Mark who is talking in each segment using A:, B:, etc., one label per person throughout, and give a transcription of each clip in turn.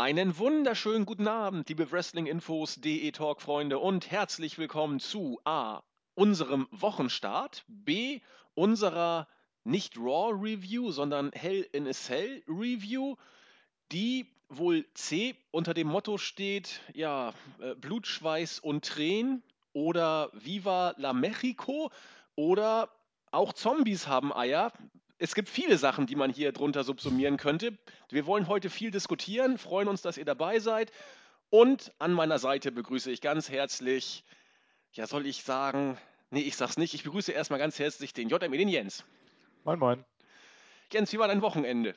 A: Einen wunderschönen guten Abend, liebe Wrestling-Infos.de Talk-Freunde und herzlich willkommen zu A. unserem Wochenstart, B. unserer nicht Raw Review, sondern Hell in a Cell Review, die wohl C unter dem Motto steht, ja, äh, Blut, Schweiß und Tränen oder Viva la Mexico oder auch Zombies haben Eier. Es gibt viele Sachen, die man hier drunter subsumieren könnte. Wir wollen heute viel diskutieren, freuen uns, dass ihr dabei seid. Und an meiner Seite begrüße ich ganz herzlich, ja, soll ich sagen, nee, ich sag's nicht, ich begrüße erstmal ganz herzlich den JME, den Jens.
B: Moin, moin.
A: Jens, wie war dein Wochenende?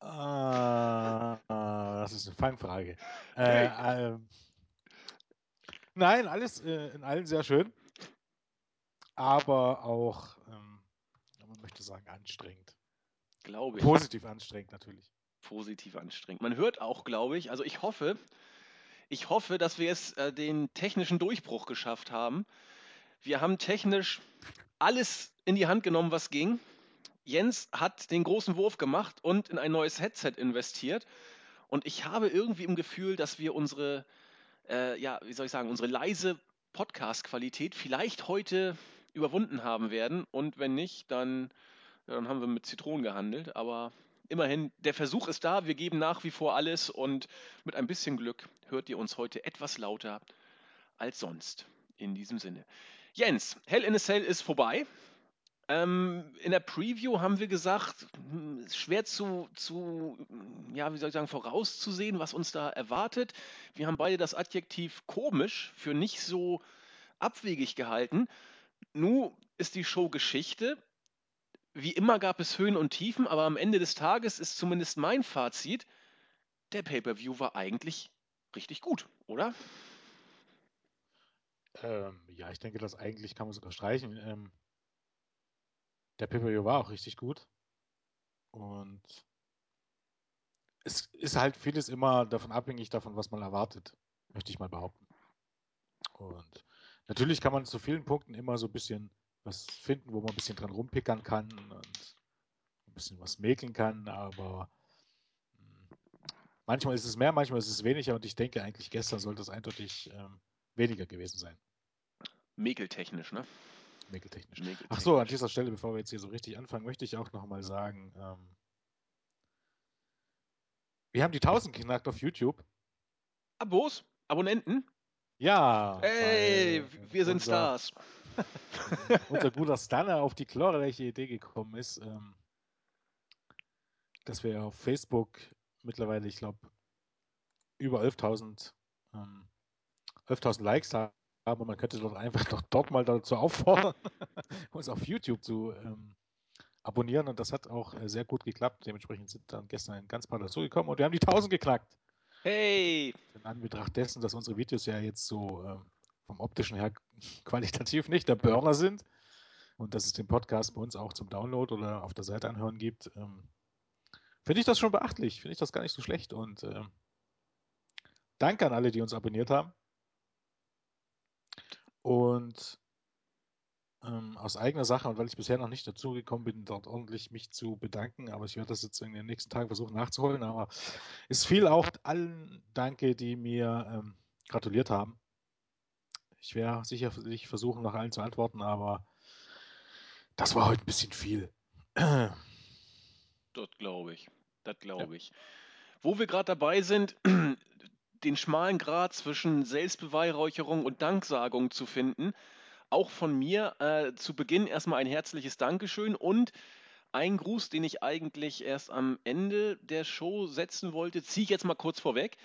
B: Ah, das ist eine Fangfrage. Äh, ähm, nein, alles äh, in allem sehr schön, aber auch, man möchte sagen, anstrengend.
A: Glaube ich.
B: Positiv anstrengend natürlich.
A: Positiv anstrengend. Man hört auch, glaube ich, also ich hoffe, ich hoffe, dass wir jetzt äh, den technischen Durchbruch geschafft haben. Wir haben technisch alles in die Hand genommen, was ging. Jens hat den großen Wurf gemacht und in ein neues Headset investiert. Und ich habe irgendwie im Gefühl, dass wir unsere, äh, ja, wie soll ich sagen, unsere leise Podcast-Qualität vielleicht heute überwunden haben werden. Und wenn nicht, dann, dann haben wir mit Zitronen gehandelt. Aber immerhin, der Versuch ist da. Wir geben nach wie vor alles. Und mit ein bisschen Glück hört ihr uns heute etwas lauter als sonst. In diesem Sinne. Jens, Hell in a Cell ist vorbei. Ähm, in der Preview haben wir gesagt, hm, schwer zu, zu, ja, wie soll ich sagen, vorauszusehen, was uns da erwartet. Wir haben beide das Adjektiv komisch für nicht so abwegig gehalten. Nun ist die Show Geschichte. Wie immer gab es Höhen und Tiefen, aber am Ende des Tages ist zumindest mein Fazit, der Pay-per-View war eigentlich richtig gut, oder?
B: Ähm, ja, ich denke, das eigentlich kann man sogar streichen. Ähm, der pay war auch richtig gut. Und es ist halt vieles immer davon abhängig davon, was man erwartet, möchte ich mal behaupten. Und natürlich kann man zu vielen Punkten immer so ein bisschen was finden, wo man ein bisschen dran rumpickern kann und ein bisschen was mäkeln kann, aber hm, manchmal ist es mehr, manchmal ist es weniger und ich denke eigentlich gestern sollte es eindeutig ähm, weniger gewesen sein.
A: Mäkeltechnisch, ne?
B: Mäkeltechnisch. Ach so, an dieser Stelle, bevor wir jetzt hier so richtig anfangen, möchte ich auch nochmal sagen, ähm, wir haben die 1000 geknackt auf YouTube.
A: Abos? Abonnenten?
B: Ja.
A: Hey, wir sind unser, Stars.
B: unser guter Stunner auf die glorreiche Idee gekommen ist, ähm, dass wir auf Facebook mittlerweile, ich glaube, über 11.000 ähm, 11 Likes haben und man könnte doch einfach doch dort mal dazu auffordern, uns auf YouTube zu ähm, abonnieren und das hat auch äh, sehr gut geklappt. Dementsprechend sind dann gestern ein ganz paar dazugekommen und wir haben die 1000 geknackt.
A: Hey!
B: In Anbetracht dessen, dass unsere Videos ja jetzt so äh, vom optischen her qualitativ nicht der Burner sind und dass es den Podcast bei uns auch zum Download oder auf der Seite anhören gibt, ähm, finde ich das schon beachtlich, finde ich das gar nicht so schlecht und äh, danke an alle, die uns abonniert haben. Und ähm, aus eigener Sache und weil ich bisher noch nicht dazu gekommen bin, dort ordentlich mich zu bedanken, aber ich werde das jetzt in den nächsten Tagen versuchen nachzuholen. Aber es fiel auch allen Danke, die mir ähm, gratuliert haben. Ich werde sicherlich versuchen, nach allen zu antworten, aber das war heute ein bisschen viel.
A: Das glaube ich. Das glaube ja. ich. Wo wir gerade dabei sind, den schmalen Grat zwischen Selbstbeweihräucherung und Danksagung zu finden, auch von mir äh, zu Beginn erstmal ein herzliches Dankeschön und ein Gruß, den ich eigentlich erst am Ende der Show setzen wollte, ziehe ich jetzt mal kurz vorweg.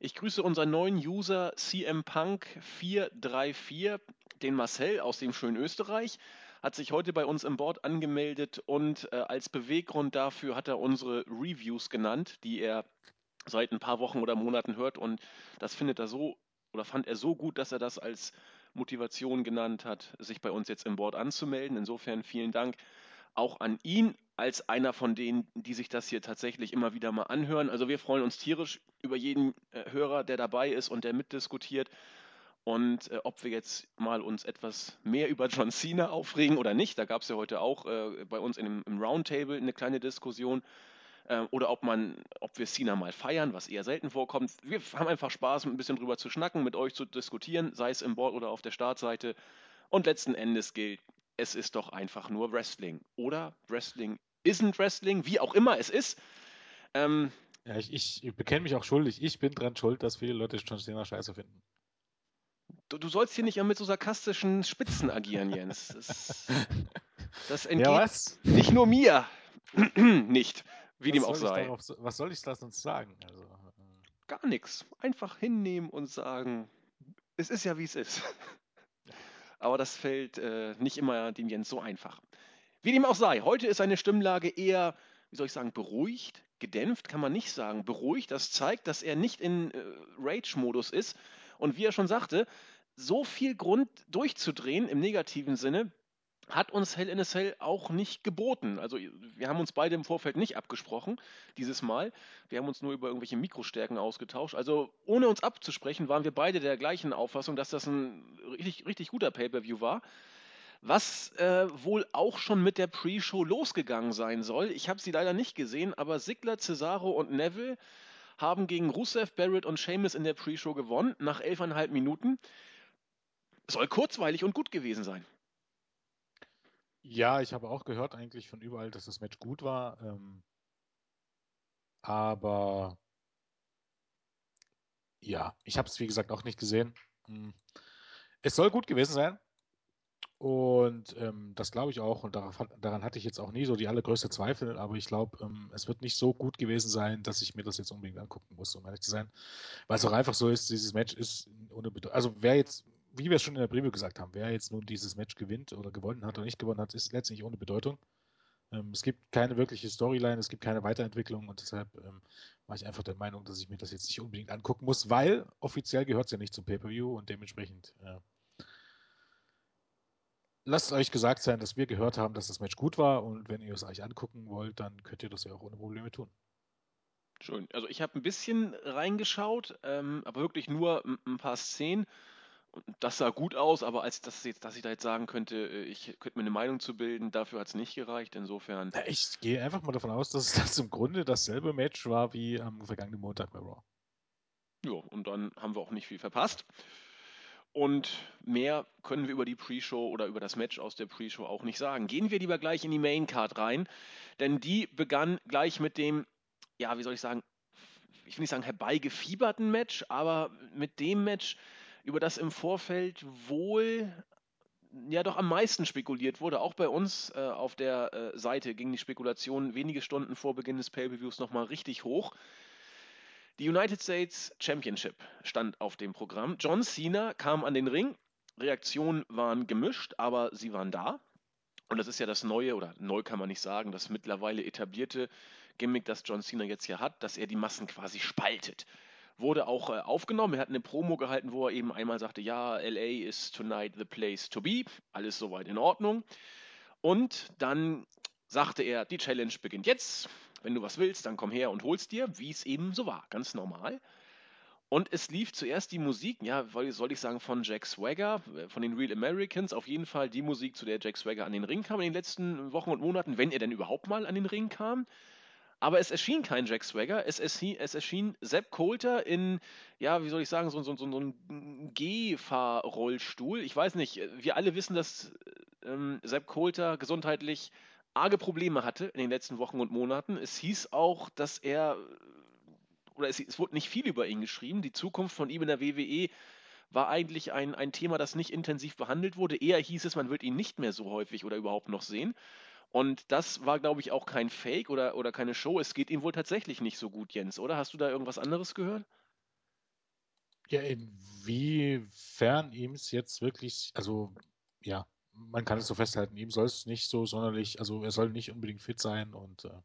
A: Ich grüße unseren neuen User CM Punk 434, den Marcel aus dem schönen Österreich, hat sich heute bei uns im Board angemeldet und äh, als Beweggrund dafür hat er unsere Reviews genannt, die er seit ein paar Wochen oder Monaten hört und das findet er so oder fand er so gut, dass er das als Motivation genannt hat, sich bei uns jetzt im Board anzumelden. Insofern vielen Dank auch an ihn als einer von denen, die sich das hier tatsächlich immer wieder mal anhören. Also wir freuen uns tierisch über jeden äh, Hörer, der dabei ist und der mitdiskutiert. Und äh, ob wir jetzt mal uns etwas mehr über John Cena aufregen oder nicht, da gab es ja heute auch äh, bei uns in dem, im Roundtable eine kleine Diskussion. Äh, oder ob man, ob wir Cena mal feiern, was eher selten vorkommt. Wir haben einfach Spaß, ein bisschen drüber zu schnacken, mit euch zu diskutieren, sei es im Board oder auf der Startseite. Und letzten Endes gilt, es ist doch einfach nur Wrestling. Oder Wrestling isn't Wrestling, wie auch immer es ist.
B: Ähm, ja, ich, ich bekenne mich auch schuldig. Ich bin dran schuld, dass viele Leute John Cena scheiße finden.
A: Du, du sollst hier nicht mit so sarkastischen Spitzen agieren, Jens. Das, das entgeht ja, nicht nur mir. nicht, wie was dem auch sei.
B: Darauf, was soll ich da sonst sagen? Also,
A: äh, Gar nichts. Einfach hinnehmen und sagen, es ist ja, wie es ist. Aber das fällt äh, nicht immer dem Jens so einfach. Wie dem auch sei, heute ist seine Stimmlage eher, wie soll ich sagen, beruhigt, gedämpft, kann man nicht sagen. Beruhigt, das zeigt, dass er nicht in äh, Rage-Modus ist. Und wie er schon sagte, so viel Grund durchzudrehen im negativen Sinne hat uns Hell in a Cell auch nicht geboten. Also wir haben uns beide im Vorfeld nicht abgesprochen dieses Mal. Wir haben uns nur über irgendwelche Mikrostärken ausgetauscht. Also ohne uns abzusprechen, waren wir beide der gleichen Auffassung, dass das ein richtig, richtig guter Pay-per-view war. Was äh, wohl auch schon mit der Pre-Show losgegangen sein soll. Ich habe sie leider nicht gesehen, aber Sigler, Cesaro und Neville haben gegen Rusev, Barrett und Sheamus in der Pre-Show gewonnen, nach elfeinhalb Minuten. Soll kurzweilig und gut gewesen sein.
B: Ja, ich habe auch gehört eigentlich von überall, dass das Match gut war. Ähm, aber ja, ich habe es wie gesagt auch nicht gesehen. Hm. Es soll gut gewesen sein. Und ähm, das glaube ich auch. Und darauf, daran hatte ich jetzt auch nie so die allergrößte Zweifel. Aber ich glaube, ähm, es wird nicht so gut gewesen sein, dass ich mir das jetzt unbedingt angucken muss, um ehrlich zu sein. Weil es auch einfach so ist, dieses Match ist ohne Bedeutung. Also wer jetzt, wie wir es schon in der Preview gesagt haben, wer jetzt nun dieses Match gewinnt oder gewonnen hat oder nicht gewonnen hat, ist letztlich ohne Bedeutung. Ähm, es gibt keine wirkliche Storyline, es gibt keine Weiterentwicklung und deshalb ähm, war ich einfach der Meinung, dass ich mir das jetzt nicht unbedingt angucken muss, weil offiziell gehört es ja nicht zum Pay-Per-View und dementsprechend äh, lasst euch gesagt sein, dass wir gehört haben, dass das Match gut war und wenn ihr es euch angucken wollt, dann könnt ihr das ja auch ohne Probleme tun.
A: Schön. Also ich habe ein bisschen reingeschaut, ähm, aber wirklich nur ein paar Szenen. Das sah gut aus, aber als das jetzt, dass ich da jetzt sagen könnte, äh, ich könnte mir eine Meinung zu bilden, dafür hat es nicht gereicht. Insofern.
B: Ich gehe einfach mal davon aus, dass das im Grunde dasselbe Match war wie am vergangenen Montag bei Raw.
A: Ja, und dann haben wir auch nicht viel verpasst. Und mehr können wir über die Pre-Show oder über das Match aus der Pre-Show auch nicht sagen. Gehen wir lieber gleich in die Main Card rein, denn die begann gleich mit dem, ja, wie soll ich sagen, ich will nicht sagen herbeigefieberten Match, aber mit dem Match, über das im Vorfeld wohl ja doch am meisten spekuliert wurde. Auch bei uns äh, auf der äh, Seite ging die Spekulation wenige Stunden vor Beginn des Pay-Per-Views nochmal richtig hoch. Die United States Championship stand auf dem Programm. John Cena kam an den Ring. Reaktionen waren gemischt, aber sie waren da. Und das ist ja das neue, oder neu kann man nicht sagen, das mittlerweile etablierte Gimmick, das John Cena jetzt hier hat, dass er die Massen quasi spaltet. Wurde auch äh, aufgenommen. Er hat eine Promo gehalten, wo er eben einmal sagte: Ja, LA is tonight the place to be. Alles soweit in Ordnung. Und dann sagte er: Die Challenge beginnt jetzt. Wenn du was willst, dann komm her und holst dir, wie es eben so war, ganz normal. Und es lief zuerst die Musik, ja, soll ich sagen, von Jack Swagger, äh, von den Real Americans. Auf jeden Fall die Musik, zu der Jack Swagger an den Ring kam in den letzten Wochen und Monaten, wenn er denn überhaupt mal an den Ring kam. Aber es erschien kein Jack Swagger, es erschien, es erschien Sepp Coulter in, ja, wie soll ich sagen, so, so, so, so ein Gehfahrrollstuhl. Ich weiß nicht, wir alle wissen, dass ähm, Sepp Coulter gesundheitlich arge Probleme hatte in den letzten Wochen und Monaten. Es hieß auch, dass er, oder es, es wurde nicht viel über ihn geschrieben, die Zukunft von ihm in der WWE war eigentlich ein, ein Thema, das nicht intensiv behandelt wurde. Eher hieß es, man wird ihn nicht mehr so häufig oder überhaupt noch sehen. Und das war, glaube ich, auch kein Fake oder, oder keine Show. Es geht ihm wohl tatsächlich nicht so gut, Jens, oder? Hast du da irgendwas anderes gehört?
B: Ja, inwiefern ihm es jetzt wirklich, also ja, man kann es so festhalten, ihm soll es nicht so sonderlich, also er soll nicht unbedingt fit sein und äh,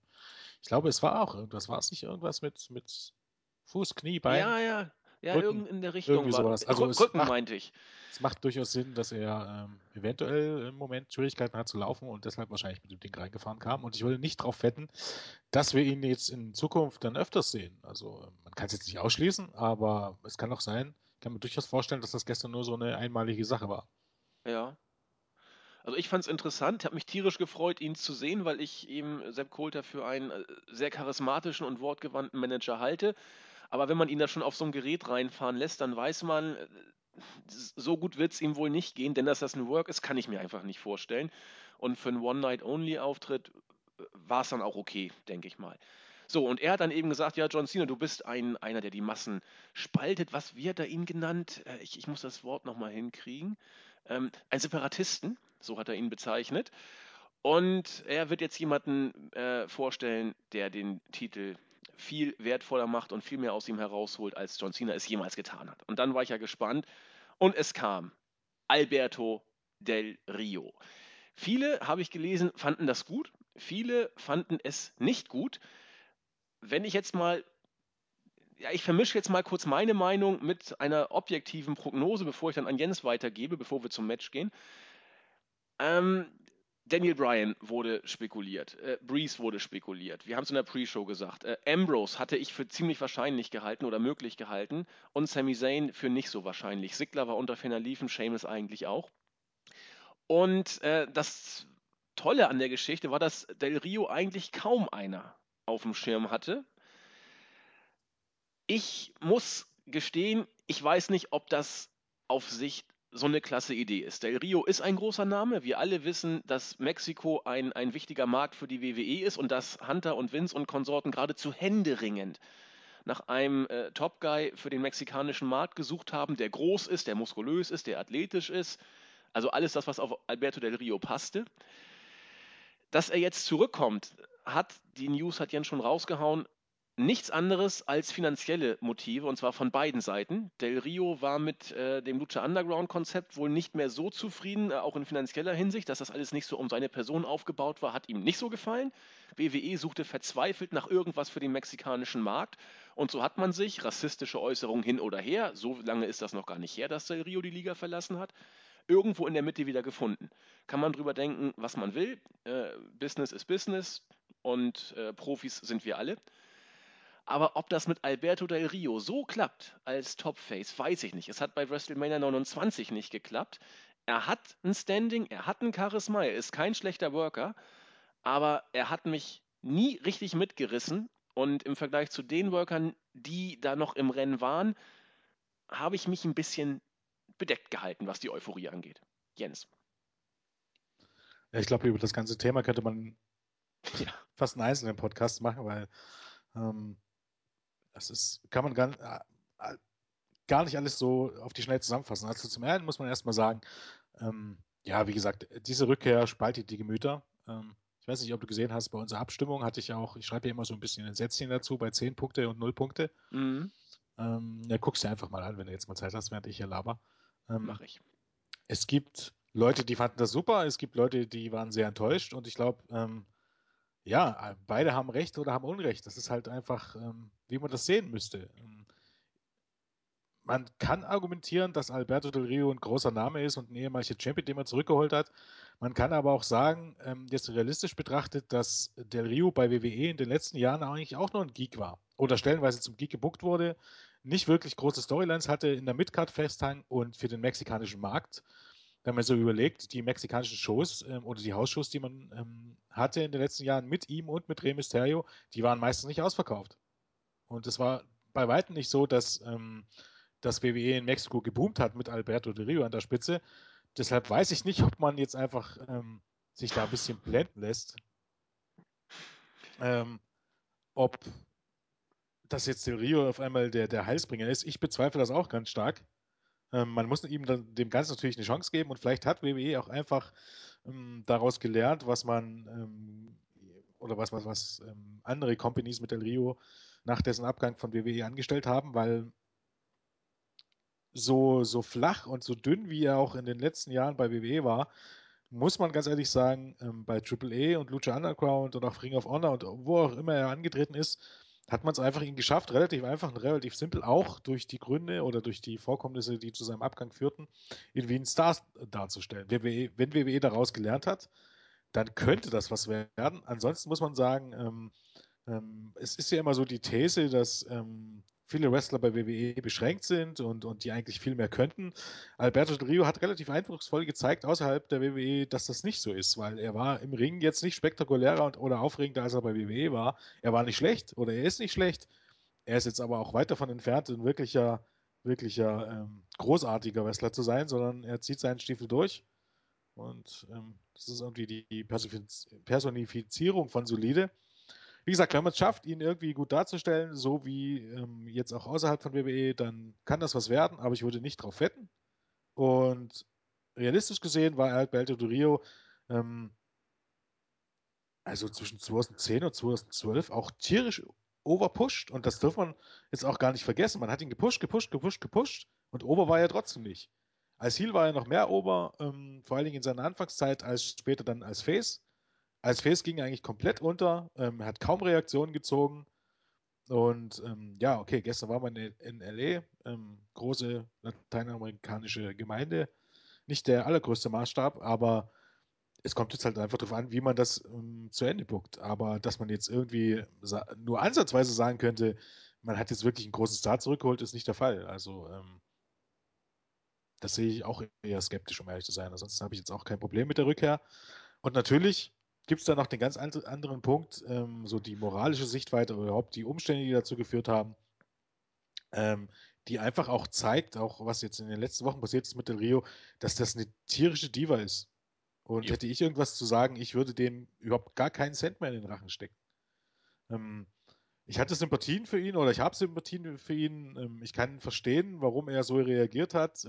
B: ich glaube, es war auch irgendwas, war es nicht irgendwas mit, mit Fuß, Knie, Bein?
A: Ja, ja, ja, Rücken, in der Richtung
B: irgendwie war sowas.
A: Also
B: Rücken macht, meinte ich. Es macht durchaus Sinn, dass er ähm, eventuell im Moment Schwierigkeiten hat zu laufen und deshalb wahrscheinlich mit dem Ding reingefahren kam. Und ich würde nicht darauf wetten, dass wir ihn jetzt in Zukunft dann öfters sehen. Also ähm, man kann es jetzt nicht ausschließen, aber es kann auch sein, ich kann mir durchaus vorstellen, dass das gestern nur so eine einmalige Sache war.
A: Ja, Also ich fand es interessant, habe mich tierisch gefreut, ihn zu sehen, weil ich ihm Sepp Coulter für einen äh, sehr charismatischen und wortgewandten Manager halte. Aber wenn man ihn da schon auf so ein Gerät reinfahren lässt, dann weiß man, äh, so gut wird es ihm wohl nicht gehen, denn dass das ein Work ist, kann ich mir einfach nicht vorstellen. Und für einen One-Night-Only-Auftritt äh, war es dann auch okay, denke ich mal. So, und er hat dann eben gesagt, ja, John Cena, du bist ein, einer, der die Massen spaltet. Was wird er ihn genannt? Äh, ich, ich muss das Wort nochmal hinkriegen. Ähm, ein Separatisten, so hat er ihn bezeichnet. Und er wird jetzt jemanden äh, vorstellen, der den Titel viel wertvoller macht und viel mehr aus ihm herausholt, als John Cena es jemals getan hat. Und dann war ich ja gespannt. Und es kam Alberto del Rio. Viele, habe ich gelesen, fanden das gut. Viele fanden es nicht gut. Wenn ich jetzt mal, ja, ich vermische jetzt mal kurz meine Meinung mit einer objektiven Prognose, bevor ich dann an Jens weitergebe, bevor wir zum Match gehen. Ähm, Daniel Bryan wurde spekuliert, äh, Breeze wurde spekuliert. Wir haben es in der Pre-Show gesagt. Äh, Ambrose hatte ich für ziemlich wahrscheinlich gehalten oder möglich gehalten und Sami Zayn für nicht so wahrscheinlich. Sigler war unter ferner Liefen, Seamus eigentlich auch. Und äh, das Tolle an der Geschichte war, dass Del Rio eigentlich kaum einer auf dem Schirm hatte. Ich muss gestehen, ich weiß nicht, ob das auf Sicht so eine klasse Idee ist. Del Rio ist ein großer Name. Wir alle wissen, dass Mexiko ein, ein wichtiger Markt für die WWE ist und dass Hunter und Vince und Konsorten geradezu händeringend nach einem äh, Top Guy für den mexikanischen Markt gesucht haben, der groß ist, der muskulös ist, der athletisch ist. Also alles das, was auf Alberto Del Rio passte. Dass er jetzt zurückkommt, hat, die News hat Jens schon rausgehauen, nichts anderes als finanzielle Motive und zwar von beiden Seiten. Del Rio war mit äh, dem Lucha Underground Konzept wohl nicht mehr so zufrieden, äh, auch in finanzieller Hinsicht, dass das alles nicht so um seine Person aufgebaut war, hat ihm nicht so gefallen. WWE suchte verzweifelt nach irgendwas für den mexikanischen Markt und so hat man sich, rassistische Äußerungen hin oder her, so lange ist das noch gar nicht her, dass Del Rio die Liga verlassen hat, irgendwo in der Mitte wieder gefunden. Kann man drüber denken, was man will. Äh, Business ist Business und äh, Profis sind wir alle. Aber ob das mit Alberto Del Rio so klappt als Topface, weiß ich nicht. Es hat bei WrestleMania 29 nicht geklappt. Er hat ein Standing, er hat ein Charisma, er ist kein schlechter Worker, aber er hat mich nie richtig mitgerissen. Und im Vergleich zu den Workern, die da noch im Rennen waren, habe ich mich ein bisschen bedeckt gehalten, was die Euphorie angeht. Jens.
B: Ja, ich glaube, über das ganze Thema könnte man ja. fast einen einzelnen Podcast machen, weil ähm, das ist, kann man gar, äh, gar nicht alles so auf die Schnelle zusammenfassen. Also zum einen muss man erstmal sagen, ähm, ja, wie gesagt, diese Rückkehr spaltet die Gemüter. Ähm, ich weiß nicht, ob du gesehen hast, bei unserer Abstimmung hatte ich auch, ich schreibe ja immer so ein bisschen ein Sätzchen dazu, bei 10 Punkte und 0 Punkte. Mhm. Ähm, ja, guckst dir einfach mal an, wenn du jetzt mal Zeit hast, während ich hier laber.
A: Ähm, Mach ich.
B: Es gibt Leute, die fanden das super, es gibt Leute, die waren sehr enttäuscht und ich glaube, ähm, ja, äh, beide haben Recht oder haben Unrecht. Das ist halt einfach, ähm, wie man das sehen müsste. Ähm, man kann argumentieren, dass Alberto Del Rio ein großer Name ist und ein ehemaliger Champion, den man zurückgeholt hat. Man kann aber auch sagen, ähm, jetzt realistisch betrachtet, dass Del Rio bei WWE in den letzten Jahren eigentlich auch nur ein Geek war. Oder stellenweise zum Geek gebuckt wurde, nicht wirklich große Storylines hatte, in der Midcard festhang und für den mexikanischen Markt wenn man so überlegt, die mexikanischen Shows ähm, oder die Hausshows, die man ähm, hatte in den letzten Jahren mit ihm und mit Rey Mysterio, die waren meistens nicht ausverkauft. Und es war bei weitem nicht so, dass ähm, das WWE in Mexiko geboomt hat mit Alberto de Rio an der Spitze. Deshalb weiß ich nicht, ob man jetzt einfach ähm, sich da ein bisschen blenden lässt. Ähm, ob das jetzt Del Rio auf einmal der, der Heilsbringer ist. Ich bezweifle das auch ganz stark. Ähm, man muss ihm dann dem Ganzen natürlich eine Chance geben und vielleicht hat WWE auch einfach ähm, daraus gelernt, was man ähm, oder was, was, was ähm, andere Companies mit Del Rio nach dessen Abgang von WWE angestellt haben, weil so, so flach und so dünn, wie er auch in den letzten Jahren bei WWE war, muss man ganz ehrlich sagen, ähm, bei AAA und Lucha Underground und auch Ring of Honor und wo auch immer er angetreten ist, hat man es einfach ihn geschafft, relativ einfach und relativ simpel, auch durch die Gründe oder durch die Vorkommnisse, die zu seinem Abgang führten, ihn wie ein Star darzustellen. Wenn WWE, wenn WWE daraus gelernt hat, dann könnte das was werden. Ansonsten muss man sagen, ähm, ähm, es ist ja immer so die These, dass ähm, viele Wrestler bei WWE beschränkt sind und, und die eigentlich viel mehr könnten. Alberto Del Rio hat relativ eindrucksvoll gezeigt außerhalb der WWE, dass das nicht so ist, weil er war im Ring jetzt nicht spektakulärer und, oder aufregender, als er bei WWE war. Er war nicht schlecht oder er ist nicht schlecht. Er ist jetzt aber auch weit davon entfernt, ein wirklicher, wirklicher ähm, großartiger Wrestler zu sein, sondern er zieht seinen Stiefel durch. Und ähm, das ist irgendwie die Personifizierung von solide wie gesagt, wenn man es schafft, ihn irgendwie gut darzustellen, so wie ähm, jetzt auch außerhalb von WWE, dann kann das was werden, aber ich würde nicht drauf wetten. Und realistisch gesehen war Alberto Del Rio ähm, also zwischen 2010 und 2012 auch tierisch overpushed und das darf man jetzt auch gar nicht vergessen. Man hat ihn gepusht, gepusht, gepusht, gepusht und Ober war er trotzdem nicht. Als Heel war er noch mehr Ober, ähm, vor allen Dingen in seiner Anfangszeit, als später dann als Face. Als Face ging eigentlich komplett unter, ähm, hat kaum Reaktionen gezogen. Und ähm, ja, okay, gestern war man in, LA, ähm, große lateinamerikanische Gemeinde. Nicht der allergrößte Maßstab, aber es kommt jetzt halt einfach darauf an, wie man das ähm, zu Ende buckt. Aber dass man jetzt irgendwie nur ansatzweise sagen könnte, man hat jetzt wirklich einen großen Star zurückgeholt, ist nicht der Fall. Also ähm, das sehe ich auch eher skeptisch, um ehrlich zu sein. Ansonsten habe ich jetzt auch kein Problem mit der Rückkehr. Und natürlich gibt es da noch den ganz anderen Punkt, ähm, so die moralische Sichtweite oder überhaupt die Umstände, die dazu geführt haben, ähm, die einfach auch zeigt, auch was jetzt in den letzten Wochen passiert ist mit Del Rio, dass das eine tierische Diva ist. Und ja. hätte ich irgendwas zu sagen, ich würde dem überhaupt gar keinen Cent mehr in den Rachen stecken. Ähm, ich hatte Sympathien für ihn oder ich habe Sympathien für ihn. Ähm, ich kann verstehen, warum er so reagiert hat.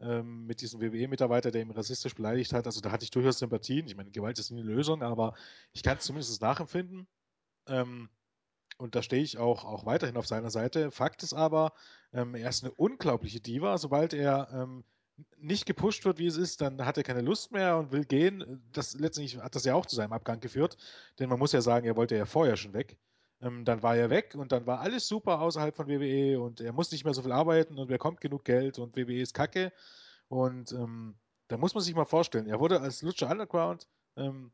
B: Ähm, mit diesem WWE-Mitarbeiter, der ihn rassistisch beleidigt hat. Also da hatte ich durchaus Sympathien. Ich meine, Gewalt ist nie eine Lösung, aber ich kann es zumindest nachempfinden. Ähm, und da stehe ich auch, auch weiterhin auf seiner Seite. Fakt ist aber, ähm, er ist eine unglaubliche Diva. Sobald er ähm, nicht gepusht wird, wie es ist, dann hat er keine Lust mehr und will gehen. Das letztendlich hat das ja auch zu seinem Abgang geführt, denn man muss ja sagen, er wollte ja vorher schon weg. Ähm, dann war er weg und dann war alles super außerhalb von WWE und er muss nicht mehr so viel arbeiten und wer kommt genug Geld und WWE ist kacke. Und ähm, da muss man sich mal vorstellen, er wurde als Lucha Underground, ähm,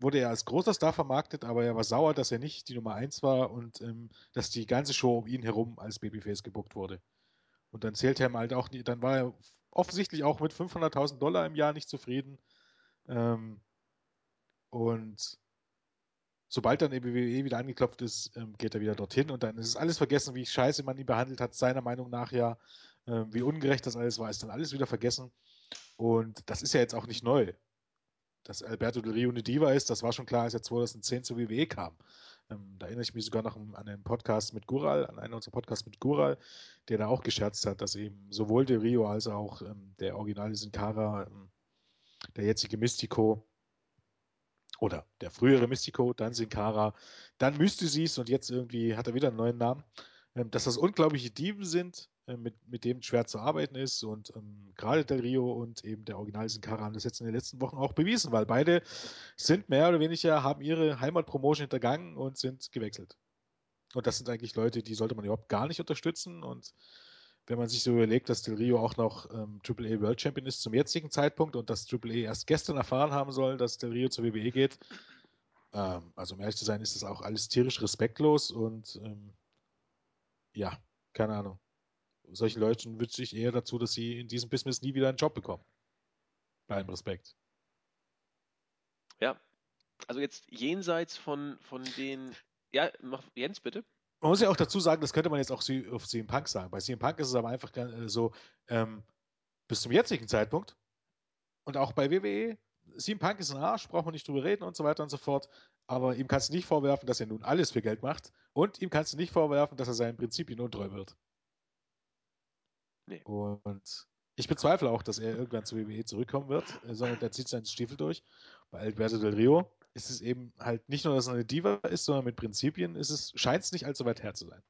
B: wurde er als großer Star vermarktet, aber er war sauer, dass er nicht die Nummer 1 war und ähm, dass die ganze Show um ihn herum als Babyface gebuckt wurde. Und dann zählt er ihm halt auch, dann war er offensichtlich auch mit 500.000 Dollar im Jahr nicht zufrieden. Ähm, und sobald dann die WWE wieder angeklopft ist, ähm, geht er wieder dorthin und dann ist es alles vergessen, wie scheiße man ihn behandelt hat, seiner Meinung nach ja, ähm, wie ungerecht das alles war, ist dann alles wieder vergessen. Und das ist ja jetzt auch nicht neu. Dass Alberto Del Rio eine Diva ist, das war schon klar, als er 2010 zur WWE kam. Ähm, da erinnere ich mich sogar noch an einen Podcast mit Gural, an einen unserer Podcasts mit Gural, der da auch gescherzt hat, dass eben sowohl Del Rio als auch der originale Sin Cara, der jetzige Mystico, oder der frühere Mystico, dann Sin Cara, dann Mysticis und jetzt irgendwie hat er wieder einen neuen Namen. Ähm, dass das unglaubliche Dieben sind, äh, mit, mit dem schwer zu arbeiten ist und ähm, gerade Del Rio und eben der Original Sin Cara haben das jetzt in den letzten Wochen auch bewiesen, weil beide sind mehr oder weniger, haben ihre Heimatpromotion hintergangen und sind gewechselt. Und das sind eigentlich Leute, die sollte man überhaupt gar nicht unterstützen und wenn man sich so überlegt, dass Del Rio auch noch ähm, AAA World Champion ist zum jetzigen Zeitpunkt und dass AAA erst gestern erfahren haben soll, dass Del Rio zur WWE geht. Ähm, also um ehrlich zu sein, ist das auch alles tierisch respektlos und ähm, ja, keine Ahnung. Solchen Leuten wünsche ich eher dazu, dass sie in diesem Business nie wieder einen Job bekommen. Bei allem Respekt.
A: Ja, also jetzt jenseits von, von den. Ja, mach, Jens, bitte.
B: Man muss ja auch dazu sagen, das könnte man jetzt auch auf CM Punk sagen. Bei CM Punk ist es aber einfach äh, so, ähm, bis zum jetzigen Zeitpunkt und auch bei WWE, CM Punk ist ein Arsch, braucht man nicht drüber reden und so weiter und so fort. Aber ihm kannst du nicht vorwerfen, dass er nun alles für Geld macht und ihm kannst du nicht vorwerfen, dass er seinen Prinzipien untreu wird. Nee. Und ich bezweifle auch, dass er irgendwann zur WWE zurückkommen wird, sondern der zieht seinen Stiefel durch. Bei Alberto Del Rio ist es eben halt nicht nur, dass er eine Diva ist, sondern mit Prinzipien ist es, scheint es nicht allzu weit her zu sein.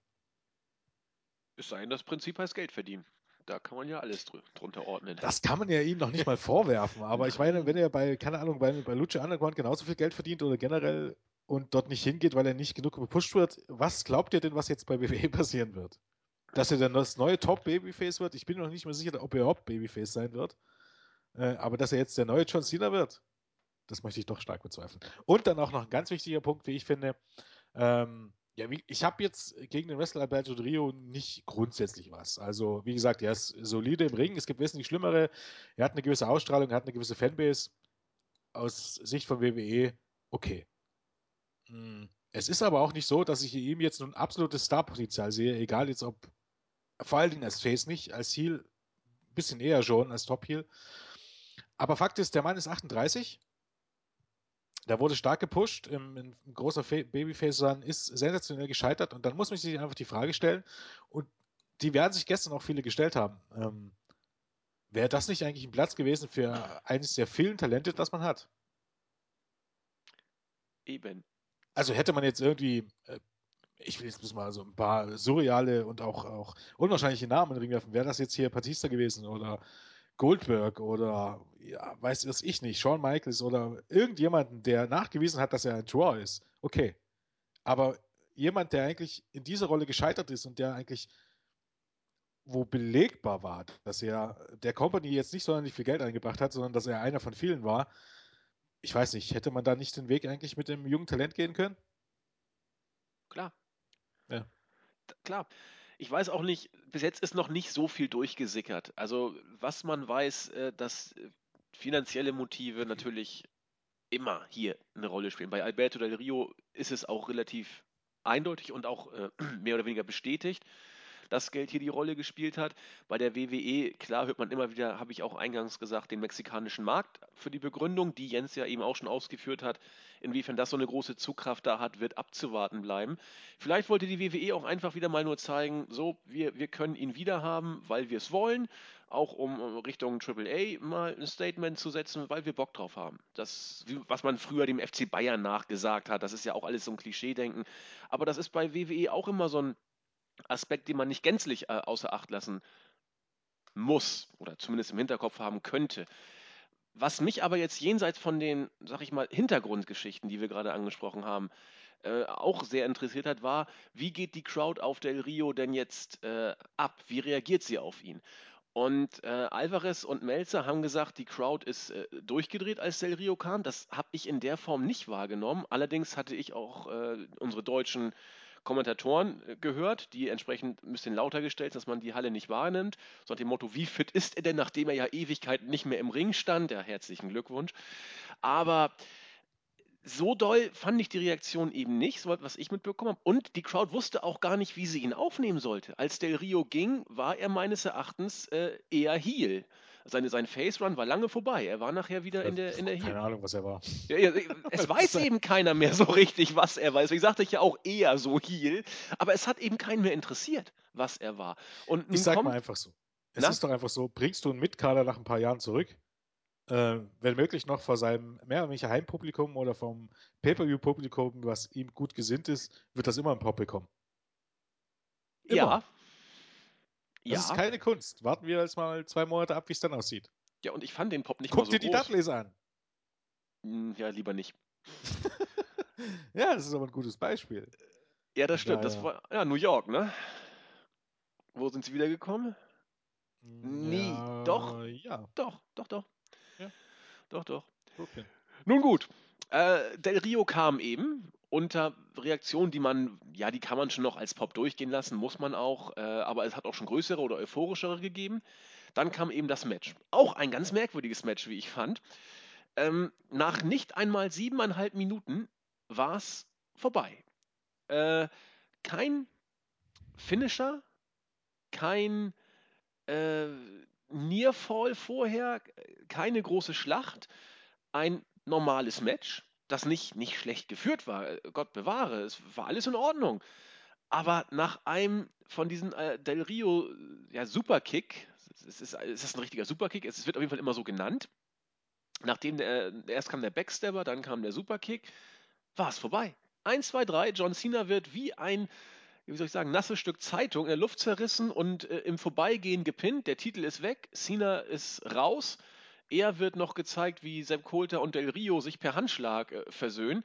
A: Es sei denn, das Prinzip heißt Geld verdienen. Da kann man ja alles dr drunter ordnen.
B: Das kann man ja ihm noch nicht mal vorwerfen. Aber ich meine, wenn er bei, keine Ahnung, bei, bei Lucha Underground genauso viel Geld verdient oder generell und dort nicht hingeht, weil er nicht genug gepusht wird, was glaubt ihr denn, was jetzt bei WWE passieren wird? Dass er dann das neue Top-Babyface wird? Ich bin noch nicht mehr sicher, ob er überhaupt Babyface sein wird. Äh, aber dass er jetzt der neue John Cena wird, das möchte ich doch stark bezweifeln. Und dann auch noch ein ganz wichtiger Punkt, wie ich finde, ähm, Ja, wie, ich habe jetzt gegen den Wrestler Alberto Rio nicht grundsätzlich was. Also, wie gesagt, er ist solide im Ring. Es gibt wesentlich schlimmere. Er hat eine gewisse Ausstrahlung, er hat eine gewisse Fanbase. Aus Sicht von WWE, okay. Hm. Es ist aber auch nicht so, dass ich ihm jetzt ein absolutes Starpotenzial sehe, egal jetzt ob, vor allen Dingen als Face nicht, als Heel ein bisschen eher schon, als Top Heel. Aber Fakt ist, der Mann ist 38 da wurde stark gepusht, im, ein großer Babyface sein, ist sensationell gescheitert und dann muss man sich einfach die Frage stellen und die werden sich gestern auch viele gestellt haben. Ähm, Wäre das nicht eigentlich ein Platz gewesen für eines der vielen Talente, das man hat?
A: Eben.
B: Also hätte man jetzt irgendwie, äh, ich will jetzt mal so ein paar surreale und auch, auch unwahrscheinliche Namen in den Ring werfen, wäre das jetzt hier Batista gewesen oder Goldberg oder ja, weiß es ich nicht, Shawn Michaels oder irgendjemanden, der nachgewiesen hat, dass er ein Draw ist. Okay. Aber jemand, der eigentlich in dieser Rolle gescheitert ist und der eigentlich wo belegbar war, dass er der Company jetzt nicht sonderlich viel Geld eingebracht hat, sondern dass er einer von vielen war. Ich weiß nicht, hätte man da nicht den Weg eigentlich mit dem jungen Talent gehen können?
A: Klar.
B: Ja.
A: Klar ich weiß auch nicht, bis jetzt ist noch nicht so viel durchgesickert. Also was man weiß, äh, dass äh, finanzielle Motive natürlich immer hier eine Rolle spielen. Bei Alberto del Rio ist es auch relativ eindeutig und auch äh, mehr oder weniger bestätigt das Geld hier die Rolle gespielt hat. Bei der WWE, klar, hört man immer wieder, habe ich auch eingangs gesagt, den mexikanischen Markt für die Begründung, die Jens ja eben auch schon ausgeführt hat. Inwiefern das so eine große Zugkraft da hat, wird abzuwarten bleiben. Vielleicht wollte die WWE auch einfach wieder mal nur zeigen, so, wir, wir können ihn wieder haben, weil wir es wollen auch um Richtung AAA mal ein Statement zu setzen, weil wir Bock drauf haben. Das, was man früher dem FC Bayern nachgesagt hat, das ist ja auch alles so ein Klischee-Denken. Aber das ist bei WWE auch immer so ein Aspekt, den man nicht gänzlich äh, außer Acht lassen muss oder zumindest im Hinterkopf haben könnte. Was mich aber jetzt jenseits von den, sag ich mal, Hintergrundgeschichten, die wir gerade angesprochen haben, äh, auch sehr interessiert hat, war, wie geht die Crowd auf Del Rio denn jetzt äh, ab? Wie reagiert sie auf ihn? Und äh, Alvarez und Melzer haben gesagt, die Crowd ist äh, durchgedreht, als Del Rio kam. Das habe ich in der Form nicht wahrgenommen. Allerdings hatte ich auch äh, unsere deutschen Kommentatoren gehört, die entsprechend ein bisschen lauter gestellt, dass man die Halle nicht wahrnimmt. So nach dem Motto, wie fit ist er denn, nachdem er ja Ewigkeiten nicht mehr im Ring stand? Ja, herzlichen Glückwunsch. Aber so doll fand ich die Reaktion eben nicht, so was ich mitbekommen habe. Und die Crowd wusste auch gar nicht, wie sie ihn aufnehmen sollte. Als Del Rio ging, war er meines Erachtens äh, eher Heel. Seine, sein Face Run war lange vorbei. Er war nachher wieder in der, in der
B: Heel. Keine Ahnung, was er war.
A: Ja, ja, es weiß eben keiner mehr so richtig, was er war. Deswegen sagte ich ja auch eher so Heel. Aber es hat eben keinen mehr interessiert, was er war. Und
B: ich sag mal einfach so. Es Na? ist doch einfach so, bringst du einen Mitkader nach ein paar Jahren zurück, äh, wenn möglich noch vor seinem mehr oder weniger Heimpublikum oder vom Pay-Per-View-Publikum, was ihm gut gesinnt ist, wird das immer ein Pop bekommen.
A: Immer. Ja.
B: Das ja. ist keine Kunst. Warten wir jetzt mal zwei Monate ab, wie es dann aussieht.
A: Ja, und ich fand den Pop nicht
B: Guck mal so dir die Dudleys an.
A: Hm, ja, lieber nicht.
B: ja, das ist aber ein gutes Beispiel.
A: Ja, das stimmt. Das war ja New York, ne? Wo sind sie wiedergekommen?
B: Hm, Nie.
A: Ja, doch.
B: Ja.
A: Doch, doch, doch.
B: Ja.
A: Doch, doch.
B: Okay.
A: Nun gut. Äh, Del Rio kam eben unter Reaktionen, die man, ja, die kann man schon noch als Pop durchgehen lassen, muss man auch, äh, aber es hat auch schon größere oder euphorischere gegeben. Dann kam eben das Match. Auch ein ganz merkwürdiges Match, wie ich fand. Ähm, nach nicht einmal siebeneinhalb Minuten war es vorbei. Äh, kein Finisher, kein äh, Nearfall vorher, keine große Schlacht, ein normales Match, das nicht, nicht schlecht geführt war. Gott bewahre, es war alles in Ordnung. Aber nach einem von diesen äh, Del Rio ja, Superkick, es ist, es ist ein richtiger Superkick, es wird auf jeden Fall immer so genannt. Nachdem der, erst kam der Backstabber, dann kam der Superkick, war es vorbei. 1, 2, 3, John Cena wird wie ein, wie soll ich sagen, nasses Stück Zeitung in der Luft zerrissen und äh, im Vorbeigehen gepinnt. Der Titel ist weg, Cena ist raus. Er wird noch gezeigt, wie Sepp Coulter und Del Rio sich per Handschlag äh, versöhnen.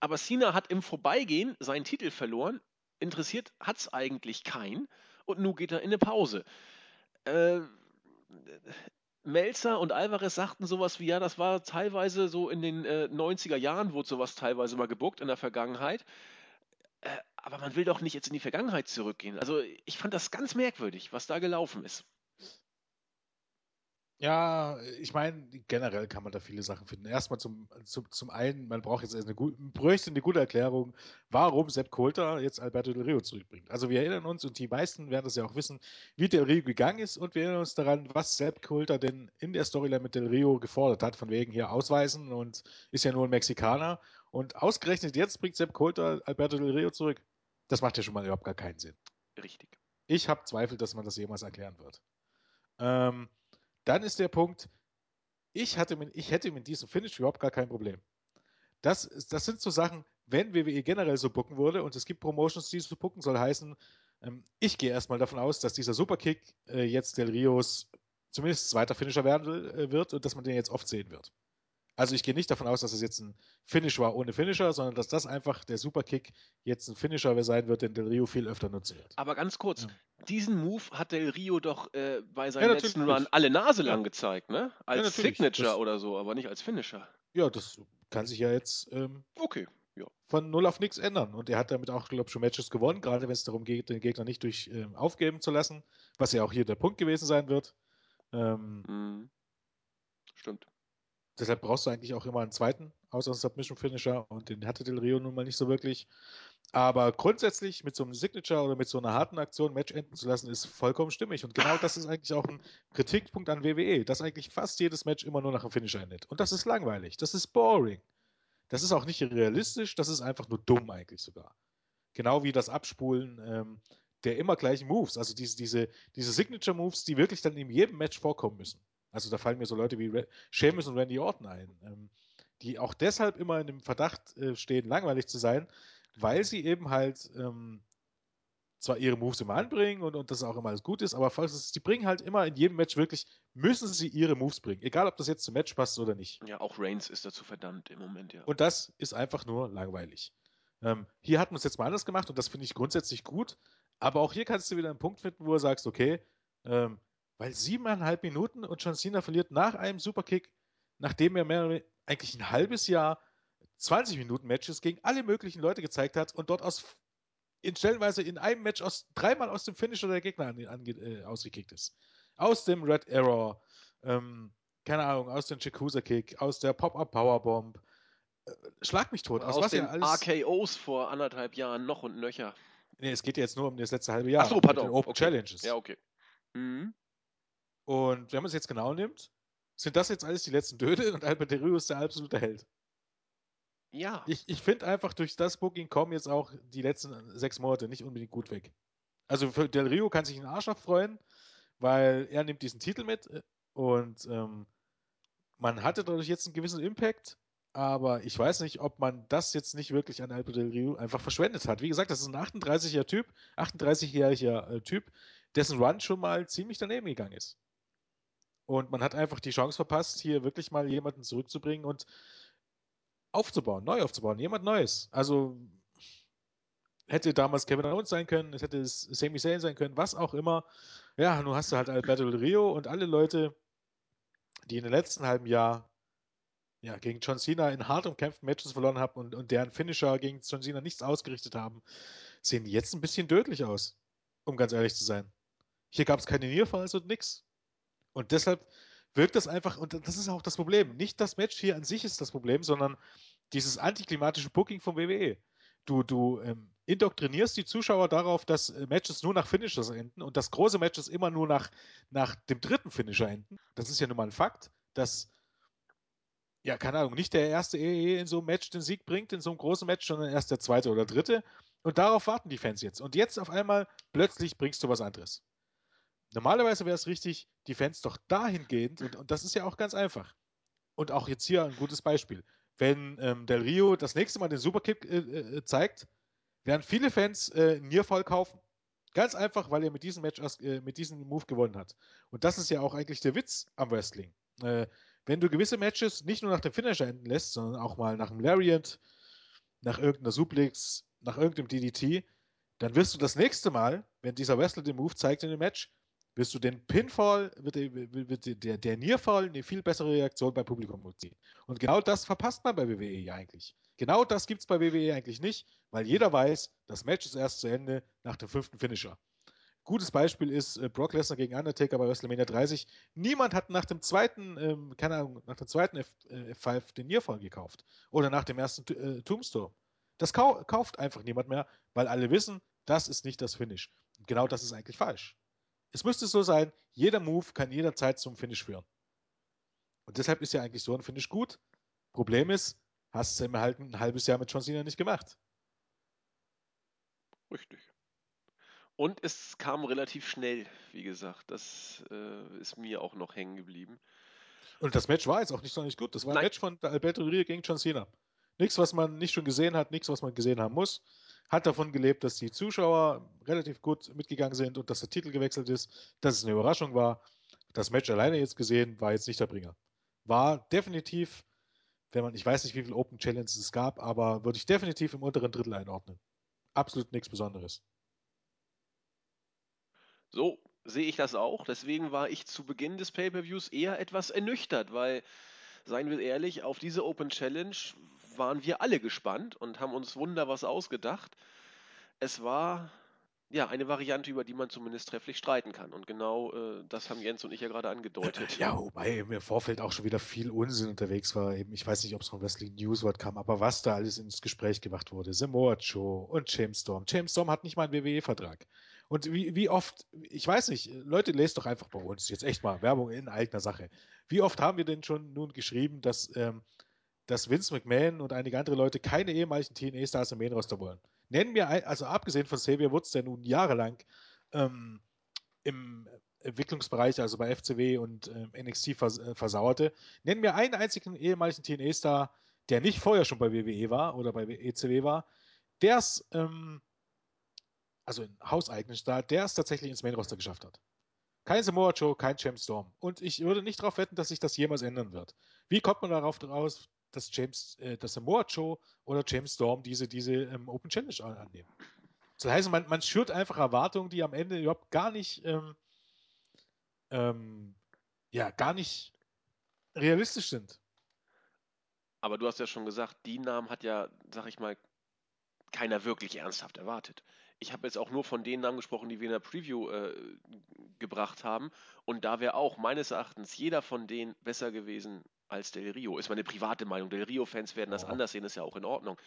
A: Aber Cena hat im Vorbeigehen seinen Titel verloren. Interessiert hat es eigentlich keinen. Und nun geht er in eine Pause. Äh, Melzer und Alvarez sagten sowas wie, ja, das war teilweise so in den äh, 90er Jahren, wurde sowas teilweise mal gebuckt in der Vergangenheit. Äh, aber man will doch nicht jetzt in die Vergangenheit zurückgehen. Also ich fand das ganz merkwürdig, was da gelaufen ist.
B: Ja, ich meine, generell kann man da viele Sachen finden. Erstmal zum, zum, zum einen, man braucht jetzt eine, gute, bräuchte eine gute Erklärung, warum Sepp Coulter jetzt Alberto Del Rio zurückbringt. Also wir erinnern uns, und die meisten werden das ja auch wissen, wie Del Rio gegangen ist und wir erinnern uns daran, was Sepp Coulter denn in der Storyline mit Del Rio gefordert hat, von wegen hier ausweisen und ist ja nur ein Mexikaner. Und ausgerechnet jetzt bringt Sepp Coulter Alberto Del Rio zurück. Das macht ja schon mal überhaupt gar keinen Sinn.
A: Richtig.
B: Ich habe Zweifel, dass man das jemals erklären wird. Ähm, dann ist der Punkt, ich, hatte ich hätte mit diesem Finish überhaupt gar kein Problem. Das, das sind so Sachen, wenn WWE generell so bucken würde und es gibt Promotions, die so bucken, soll heißen, ähm, ich gehe erstmal davon aus, dass dieser Superkick äh, jetzt Del Rios zumindest zweiter Finisher werden äh, wird und dass man den jetzt oft sehen wird. Also ich gehe nicht davon aus, dass es jetzt ein Finish war ohne Finisher, sondern dass das einfach der Superkick jetzt ein Finisher sein wird, den Del Rio viel öfter nutzen wird.
A: Aber ganz kurz, ja. diesen Move hat Del Rio doch äh, bei seinem ja, letzten Run alle Nase lang ja. gezeigt, ne? Als Signature das, oder so, aber nicht als Finisher.
B: Ja, das kann sich ja jetzt ähm,
A: okay.
B: Von null auf nichts ändern. Und er hat damit auch, glaube ich, schon Matches gewonnen, gerade wenn es darum geht, den Gegner nicht durch ähm, aufgeben zu lassen, was ja auch hier der Punkt gewesen sein wird. Ähm,
A: mhm. Stimmt.
B: Deshalb brauchst du eigentlich auch immer einen zweiten außer Submission Finisher und den hatte Del Rio nun mal nicht so wirklich. Aber grundsätzlich mit so einem Signature oder mit so einer harten Aktion Match enden zu lassen, ist vollkommen stimmig. Und genau das ist eigentlich auch ein Kritikpunkt an WWE, dass eigentlich fast jedes Match immer nur nach einem Finisher endet. Und das ist langweilig, das ist boring. Das ist auch nicht realistisch, das ist einfach nur dumm eigentlich sogar. Genau wie das Abspulen ähm, der immer gleichen Moves, also diese, diese, diese Signature-Moves, die wirklich dann in jedem Match vorkommen müssen. Also da fallen mir so Leute wie Sheamus und Randy Orton ein, ähm, die auch deshalb immer in dem Verdacht äh, stehen, langweilig zu sein, weil sie eben halt ähm, zwar ihre Moves immer anbringen und, und das auch immer alles gut ist, aber falls sie bringen halt immer in jedem Match wirklich, müssen sie ihre Moves bringen. Egal, ob das jetzt zum Match passt oder nicht.
A: Ja, auch Reigns ist dazu verdammt im Moment, ja.
B: Und das ist einfach nur langweilig. Ähm, hier hat man es jetzt mal anders gemacht und das finde ich grundsätzlich gut, aber auch hier kannst du wieder einen Punkt finden, wo du sagst, okay, ähm, weil siebeneinhalb Minuten und John Cena verliert nach einem Superkick, nachdem er mehr, eigentlich ein halbes Jahr 20 Minuten Matches gegen alle möglichen Leute gezeigt hat und dort aus in stellenweise in einem Match aus dreimal aus dem Finisher der Gegner an, an, äh, ausgekickt ist. Aus dem Red Error, ähm, keine Ahnung, aus dem Jacuzza Kick, aus der Pop-Up Powerbomb. Äh, schlag mich tot.
A: Aus, aus was den alles... RKOs vor anderthalb Jahren noch und nöcher.
B: Nee, es geht jetzt nur um das letzte halbe Jahr.
A: Ach so, pardon.
B: Open
A: okay.
B: Challenges.
A: Ja, okay. Mhm.
B: Und wenn man es jetzt genau nimmt, sind das jetzt alles die letzten Döde und Albert Rio ist der absolute Held.
A: Ja.
B: Ich, ich finde einfach, durch das Booking kommen jetzt auch die letzten sechs Monate nicht unbedingt gut weg. Also für Del Rio kann sich ein Arsch freuen, weil er nimmt diesen Titel mit äh, und ähm, man hatte dadurch jetzt einen gewissen Impact, aber ich weiß nicht, ob man das jetzt nicht wirklich an Albert Del Rio einfach verschwendet hat. Wie gesagt, das ist ein 38-jähriger Typ, 38-jähriger äh, Typ, dessen Run schon mal ziemlich daneben gegangen ist. Und man hat einfach die Chance verpasst, hier wirklich mal jemanden zurückzubringen und aufzubauen, neu aufzubauen, jemand Neues. Also hätte damals Kevin Owens sein können, es hätte Sami Zayn sein können, was auch immer. Ja, nun hast du halt Alberto Del Rio und alle Leute, die in den letzten halben Jahr ja, gegen John Cena in hart umkämpften Matches verloren haben und, und deren Finisher gegen John Cena nichts ausgerichtet haben, sehen jetzt ein bisschen tödlich aus, um ganz ehrlich zu sein. Hier gab es keine Nearfalls und nix. Und deshalb wirkt das einfach, und das ist auch das Problem. Nicht das Match hier an sich ist das Problem, sondern dieses antiklimatische Booking vom WWE. Du, du ähm, indoktrinierst die Zuschauer darauf, dass äh, Matches nur nach Finishers enden und dass große Matches immer nur nach, nach dem dritten Finisher enden. Das ist ja nun mal ein Fakt, dass, ja, keine Ahnung, nicht der erste EE in so einem Match den Sieg bringt, in so einem großen Match, sondern erst der zweite oder dritte. Und darauf warten die Fans jetzt. Und jetzt auf einmal plötzlich bringst du was anderes. Normalerweise wäre es richtig, die Fans doch dahingehend, und, und das ist ja auch ganz einfach. Und auch jetzt hier ein gutes Beispiel. Wenn ähm, Del Rio das nächste Mal den Superkick äh, äh, zeigt, werden viele Fans äh, Nearfall kaufen. Ganz einfach, weil er mit diesem Match, äh, mit diesem Move gewonnen hat. Und das ist ja auch eigentlich der Witz am Wrestling. Äh, wenn du gewisse Matches nicht nur nach dem Finisher enden lässt, sondern auch mal nach einem Lariat, nach irgendeiner Suplex, nach irgendeinem DDT, dann wirst du das nächste Mal, wenn dieser Wrestler den Move zeigt in dem Match, wirst du den Pinfall, wird, wird der, der Nearfall eine viel bessere Reaktion beim Publikum ziehen. Und genau das verpasst man bei WWE eigentlich. Genau das gibt es bei WWE eigentlich nicht, weil jeder weiß, das Match ist erst zu Ende nach dem fünften Finisher. Gutes Beispiel ist äh, Brock Lesnar gegen Undertaker bei WrestleMania 30. Niemand hat nach dem zweiten, ähm, keine Ahnung, nach dem zweiten F, äh, F5 den Nearfall gekauft. Oder nach dem ersten äh, Tombstone. Das kau kauft einfach niemand mehr, weil alle wissen, das ist nicht das Finish. Und genau das ist eigentlich falsch. Es müsste so sein, jeder Move kann jederzeit zum Finish führen. Und deshalb ist ja eigentlich so ein Finish gut. Problem ist, hast du halt ein halbes Jahr mit John Cena nicht gemacht.
A: Richtig. Und es kam relativ schnell, wie gesagt. Das äh, ist mir auch noch hängen geblieben.
B: Und das Match war jetzt auch nicht so nicht gut. Das war Nein. ein Match von Alberto Rio gegen John Cena. Nichts, was man nicht schon gesehen hat, nichts, was man gesehen haben muss hat davon gelebt, dass die Zuschauer relativ gut mitgegangen sind und dass der Titel gewechselt ist, dass es eine Überraschung war. Das Match alleine jetzt gesehen war jetzt nicht der Bringer. War definitiv, wenn man, ich weiß nicht, wie viele Open Challenges es gab, aber würde ich definitiv im unteren Drittel einordnen. Absolut nichts Besonderes.
A: So sehe ich das auch. Deswegen war ich zu Beginn des Pay-per-Views eher etwas ernüchtert, weil, seien wir ehrlich, auf diese Open Challenge waren wir alle gespannt und haben uns wunder was ausgedacht. Es war ja eine Variante, über die man zumindest trefflich streiten kann. Und genau äh, das haben Jens und ich ja gerade angedeutet.
B: Ja, wobei im Vorfeld auch schon wieder viel Unsinn unterwegs war. ich weiß nicht, ob es von Wrestling News Wort kam, aber was da alles ins Gespräch gebracht wurde. Samoa Joe und James Storm. James Storm hat nicht mal einen WWE-Vertrag. Und wie, wie oft, ich weiß nicht, Leute, lest doch einfach bei uns jetzt echt mal Werbung in eigener Sache. Wie oft haben wir denn schon nun geschrieben, dass ähm, dass Vince McMahon und einige andere Leute keine ehemaligen TNA-Stars im Main-Roster wollen. Nennen mir, ein, also abgesehen von Xavier Woods, der nun jahrelang ähm, im Entwicklungsbereich, also bei FCW und ähm, NXT vers äh, versauerte, nennen mir einen einzigen ehemaligen TNA-Star, der nicht vorher schon bei WWE war oder bei ECW war, der es, ähm, also ein hauseigenen Star, der es tatsächlich ins Main-Roster geschafft hat. Kein Samoa Joe, kein James Storm. Und ich würde nicht darauf wetten, dass sich das jemals ändern wird. Wie kommt man darauf raus, dass James, äh, dass Samoa Joe oder James Storm diese, diese ähm, Open Challenge annehmen. Das heißt, man, man schürt einfach Erwartungen, die am Ende überhaupt gar nicht, ähm, ähm, ja, gar nicht realistisch sind.
A: Aber du hast ja schon gesagt, die Namen hat ja, sag ich mal, keiner wirklich ernsthaft erwartet. Ich habe jetzt auch nur von den Namen gesprochen, die wir in der Preview äh, gebracht haben. Und da wäre auch meines Erachtens jeder von denen besser gewesen als Del Rio. Ist meine private Meinung. Del Rio-Fans werden das oh. anders sehen, ist ja auch in Ordnung.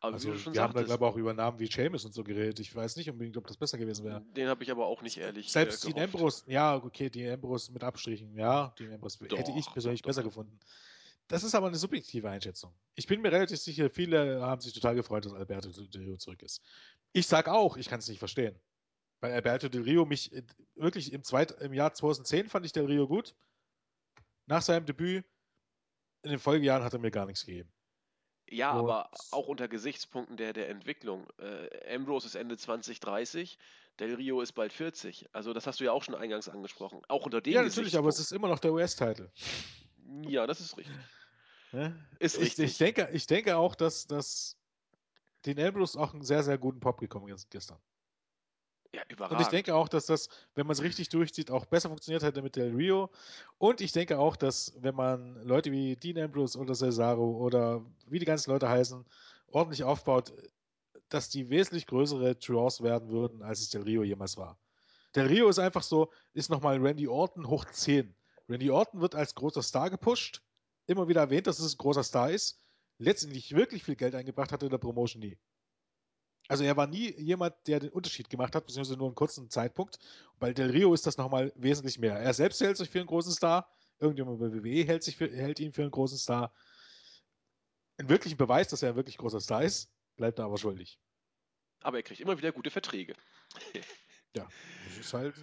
B: Aber also, wie du schon wir sagtest, haben da, glaube ich, auch über Namen wie Seamus und so geredet. Ich weiß nicht unbedingt, ob das besser gewesen wäre.
A: Den habe ich aber auch nicht ehrlich
B: Selbst äh, Dean Ambrose, ja, okay, Dean Ambrose mit Abstrichen, ja, Dean Ambrose doch, hätte ich persönlich doch, besser doch. gefunden. Das ist aber eine subjektive Einschätzung. Ich bin mir relativ sicher, viele haben sich total gefreut, dass Alberto Del Rio zurück ist. Ich sage auch, ich kann es nicht verstehen. Weil Alberto Del Rio mich äh, wirklich im, zweit, im Jahr 2010 fand ich Del Rio gut. Nach seinem Debüt in den Folgejahren hat er mir gar nichts gegeben.
A: Ja, und aber auch unter Gesichtspunkten der, der Entwicklung. Äh, Ambrose ist Ende 2030, Del Rio ist bald 40. Also das hast du ja auch schon eingangs angesprochen. Auch unter dem
B: Ja, natürlich, aber es ist immer noch der US-Titel.
A: Ja, das ist richtig.
B: Ja? Ist richtig. Ich, ich, denke, ich denke auch, dass, dass den Ambrose auch einen sehr, sehr guten Pop gekommen ist gestern.
A: Ja, überragend.
B: Und ich denke auch, dass das, wenn man es richtig durchzieht, auch besser funktioniert hätte mit Del Rio. Und ich denke auch, dass wenn man Leute wie Dean Ambrose oder Cesaro oder wie die ganzen Leute heißen, ordentlich aufbaut, dass die wesentlich größere Draws werden würden, als es Del Rio jemals war. Del Rio ist einfach so, ist nochmal Randy Orton hoch 10. Randy Orton wird als großer Star gepusht, immer wieder erwähnt, dass es ein großer Star ist. Letztendlich wirklich viel Geld eingebracht hat in der Promotion nie. Also er war nie jemand, der den Unterschied gemacht hat, beziehungsweise nur einen kurzen Zeitpunkt. Bei Del Rio ist das nochmal wesentlich mehr. Er selbst hält sich für einen großen Star. Irgendjemand bei WWE hält, sich für, hält ihn für einen großen Star. Einen wirklichen Beweis, dass er ein wirklich großer Star ist, bleibt er aber schuldig.
A: Aber er kriegt immer wieder gute Verträge.
B: ja, das ist halt.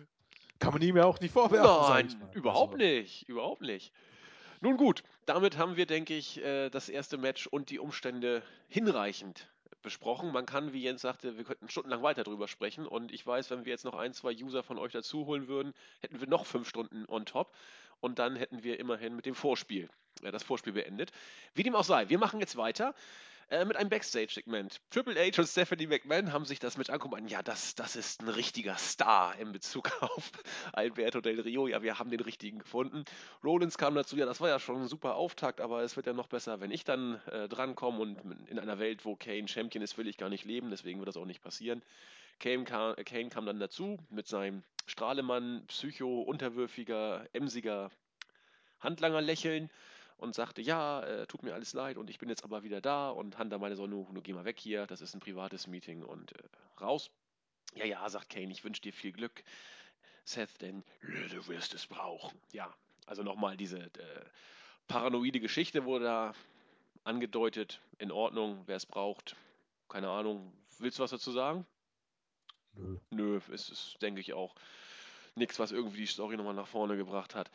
B: Kann man ihm ja auch nicht vorwerfen.
A: Nein, überhaupt also. nicht. Überhaupt nicht. Nun gut, damit haben wir, denke ich, äh, das erste Match und die Umstände hinreichend besprochen. Man kann, wie Jens sagte, wir könnten stundenlang weiter drüber sprechen. Und ich weiß, wenn wir jetzt noch ein, zwei User von euch dazu holen würden, hätten wir noch fünf Stunden on top. Und dann hätten wir immerhin mit dem Vorspiel, äh, das Vorspiel beendet. Wie dem auch sei, wir machen jetzt weiter. Äh, mit einem Backstage-Segment. Triple H und Stephanie McMahon haben sich das mit angeguckt. Ja, das, das ist ein richtiger Star in Bezug auf Alberto Del Rio. Ja, wir haben den richtigen gefunden. Rollins kam dazu. Ja, das war ja schon ein super Auftakt, aber es wird ja noch besser, wenn ich dann äh, drankomme. Und in einer Welt, wo Kane Champion ist, will ich gar nicht leben. Deswegen wird das auch nicht passieren. Kane kam, Kane kam dann dazu mit seinem Strahlemann, Psycho, unterwürfiger, emsiger Handlanger lächeln und sagte, ja, äh, tut mir alles leid und ich bin jetzt aber wieder da und Hunter meinte so, nur, nur geh mal weg hier, das ist ein privates Meeting und äh, raus. Ja, ja, sagt Kane, ich wünsche dir viel Glück, Seth, denn du wirst es brauchen. Ja, also nochmal diese äh, paranoide Geschichte wurde da angedeutet, in Ordnung, wer es braucht, keine Ahnung. Willst du was dazu sagen?
B: Nö.
A: Nö, ist es, denke ich, auch nichts, was irgendwie die Story nochmal nach vorne gebracht hat.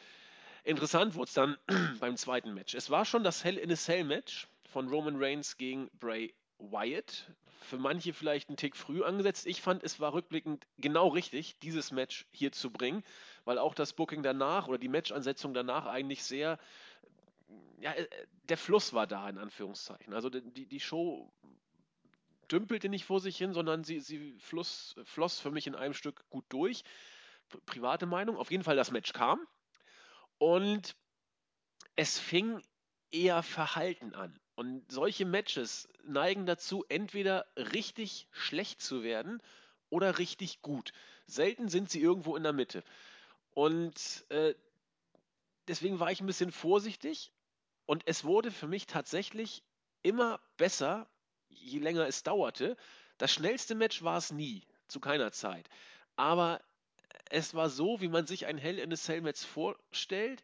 A: Interessant wurde es dann beim zweiten Match. Es war schon das Hell in a Cell Match von Roman Reigns gegen Bray Wyatt. Für manche vielleicht ein Tick früh angesetzt. Ich fand, es war rückblickend genau richtig, dieses Match hier zu bringen, weil auch das Booking danach oder die Matchansetzung danach eigentlich sehr, ja, äh, der Fluss war da, in Anführungszeichen. Also die, die Show dümpelte nicht vor sich hin, sondern sie, sie fluss, floss für mich in einem Stück gut durch. Private Meinung. Auf jeden Fall das Match kam. Und es fing eher verhalten an. Und solche Matches neigen dazu, entweder richtig schlecht zu werden oder richtig gut. Selten sind sie irgendwo in der Mitte. Und äh, deswegen war ich ein bisschen vorsichtig. Und es wurde für mich tatsächlich immer besser, je länger es dauerte. Das schnellste Match war es nie, zu keiner Zeit. Aber es war so, wie man sich ein Hell in a Cell Match vorstellt.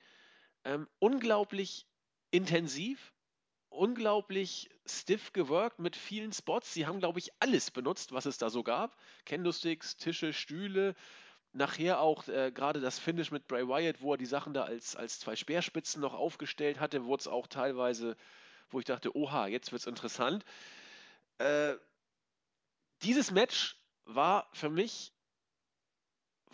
A: Ähm, unglaublich intensiv, unglaublich stiff geworkt mit vielen Spots. Sie haben, glaube ich, alles benutzt, was es da so gab. Candlesticks, Tische, Stühle. Nachher auch äh, gerade das Finish mit Bray Wyatt, wo er die Sachen da als, als zwei Speerspitzen noch aufgestellt hatte, wurde es auch teilweise, wo ich dachte, oha, jetzt wird es interessant. Äh, dieses Match war für mich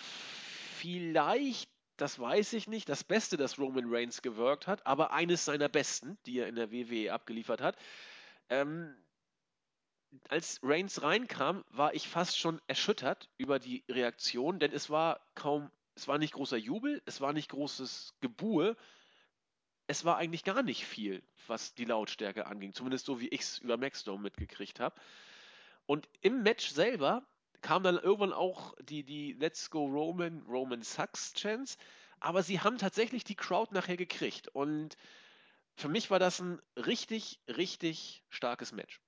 A: vielleicht, das weiß ich nicht, das Beste, das Roman Reigns gewirkt hat, aber eines seiner besten, die er in der WWE abgeliefert hat. Ähm, als Reigns reinkam, war ich fast schon erschüttert über die Reaktion, denn es war kaum, es war nicht großer Jubel, es war nicht großes Gebuhe, es war eigentlich gar nicht viel, was die Lautstärke anging, zumindest so wie ich es über Maxdome mitgekriegt habe. Und im Match selber kam dann irgendwann auch die, die Let's Go Roman, Roman Sucks Chance. Aber sie haben tatsächlich die Crowd nachher gekriegt. Und für mich war das ein richtig, richtig starkes Match.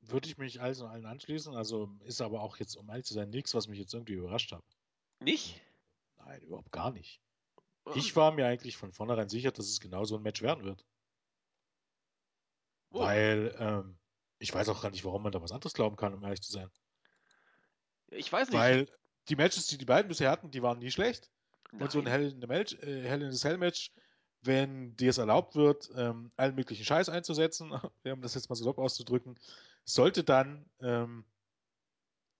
B: Würde ich mich und allen anschließen. Also ist aber auch jetzt, um ehrlich zu sein, nichts, was mich jetzt irgendwie überrascht hat.
A: Nicht?
B: Nein, überhaupt gar nicht. Ich war mir eigentlich von vornherein sicher, dass es genau so ein Match werden wird. Oh. Weil ähm, ich weiß auch gar nicht, warum man da was anderes glauben kann, um ehrlich zu sein.
A: Ich weiß nicht.
B: Weil die Matches, die die beiden bisher hatten, die waren nie schlecht. Nein. Und so ein Hell in, the Match, äh, Hell in the Cell Match, wenn dir es erlaubt wird, ähm, allen möglichen Scheiß einzusetzen, um das jetzt mal so auszudrücken, sollte dann, ähm,